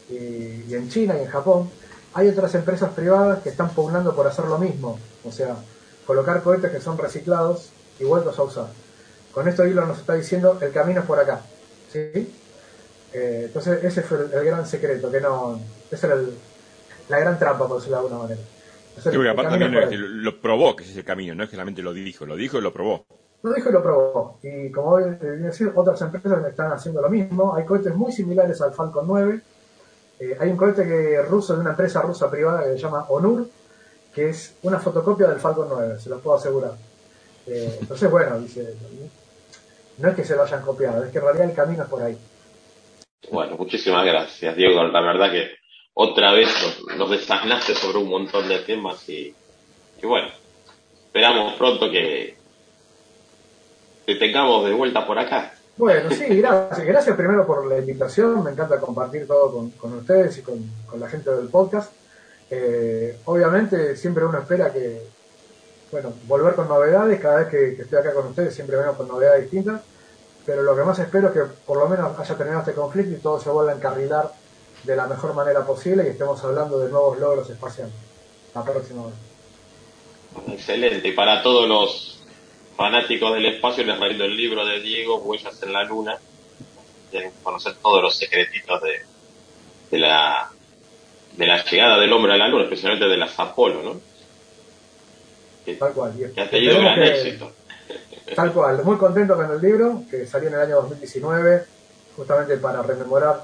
y, en China y en Japón, hay otras empresas privadas que están pugnando por hacer lo mismo, o sea, colocar cohetes que son reciclados y vueltos a usar. Con esto Hilo nos está diciendo, el camino es por acá. ¿sí? Eh, entonces ese fue el, el, gran secreto, que no, ese era el, la gran trampa, por decirlo de alguna manera. sí, porque aparte también lo, probó que es ese camino, no es que solamente lo dijo, lo dijo y lo probó. Lo dijo y lo probó. Y como voy a decir, otras empresas están haciendo lo mismo. Hay cohetes muy similares al Falcon 9. Eh, hay un cohete que ruso de una empresa rusa privada que se llama Onur, que es una fotocopia del Falcon 9, se lo puedo asegurar. Eh, entonces, bueno, dice, no es que se lo hayan copiado, es que en realidad el camino es por ahí. Bueno, muchísimas gracias, Diego. La verdad que otra vez nos, desasnaste sobre un montón de temas y, y bueno, esperamos pronto que te tengamos de vuelta por acá. Bueno, sí, gracias. Gracias primero por la invitación. Me encanta compartir todo con, con ustedes y con, con, la gente del podcast. Eh, obviamente siempre uno espera que, bueno, volver con novedades. Cada vez que, que, estoy acá con ustedes siempre vengo con novedades distintas. Pero lo que más espero es que por lo menos haya terminado este conflicto y todo se vuelva a encarrilar de la mejor manera posible y estemos hablando de nuevos logros espaciales. La próxima vez. Excelente. Y para todos los fanáticos del espacio les recomiendo el libro de Diego, Huellas en la Luna. Tienen que conocer todos los secretitos de, de la de la llegada del hombre a la luna, especialmente de las Apolo, ¿no? Que, Tal cual. que ha tenido gran que, éxito. Tal cual. Muy contento con el libro, que salió en el año 2019, justamente para rememorar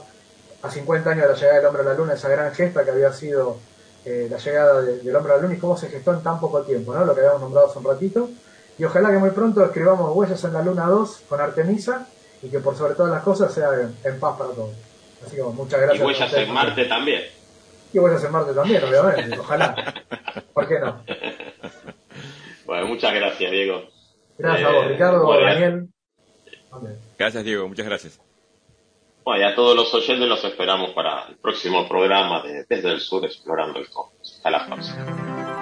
a 50 años de la llegada del hombre a la luna, esa gran gesta que había sido eh, la llegada de, del hombre a la luna y cómo se gestó en tan poco tiempo, ¿no? Lo que habíamos nombrado hace un ratito. Y ojalá que muy pronto escribamos Huellas en la Luna 2 con Artemisa y que por sobre todas las cosas sea en, en paz para todos. Así que bueno, muchas gracias. Y Huellas en Marte también. Y Huellas en Marte también, obviamente. Ojalá. ¿Por qué no? Bueno, muchas gracias, Diego. Gracias a vos, Ricardo, Daniel. Gracias, Diego. Muchas gracias. Bueno, y a todos los oyentes los esperamos para el próximo programa de Desde el Sur Explorando el Cosmos. Hasta la próxima.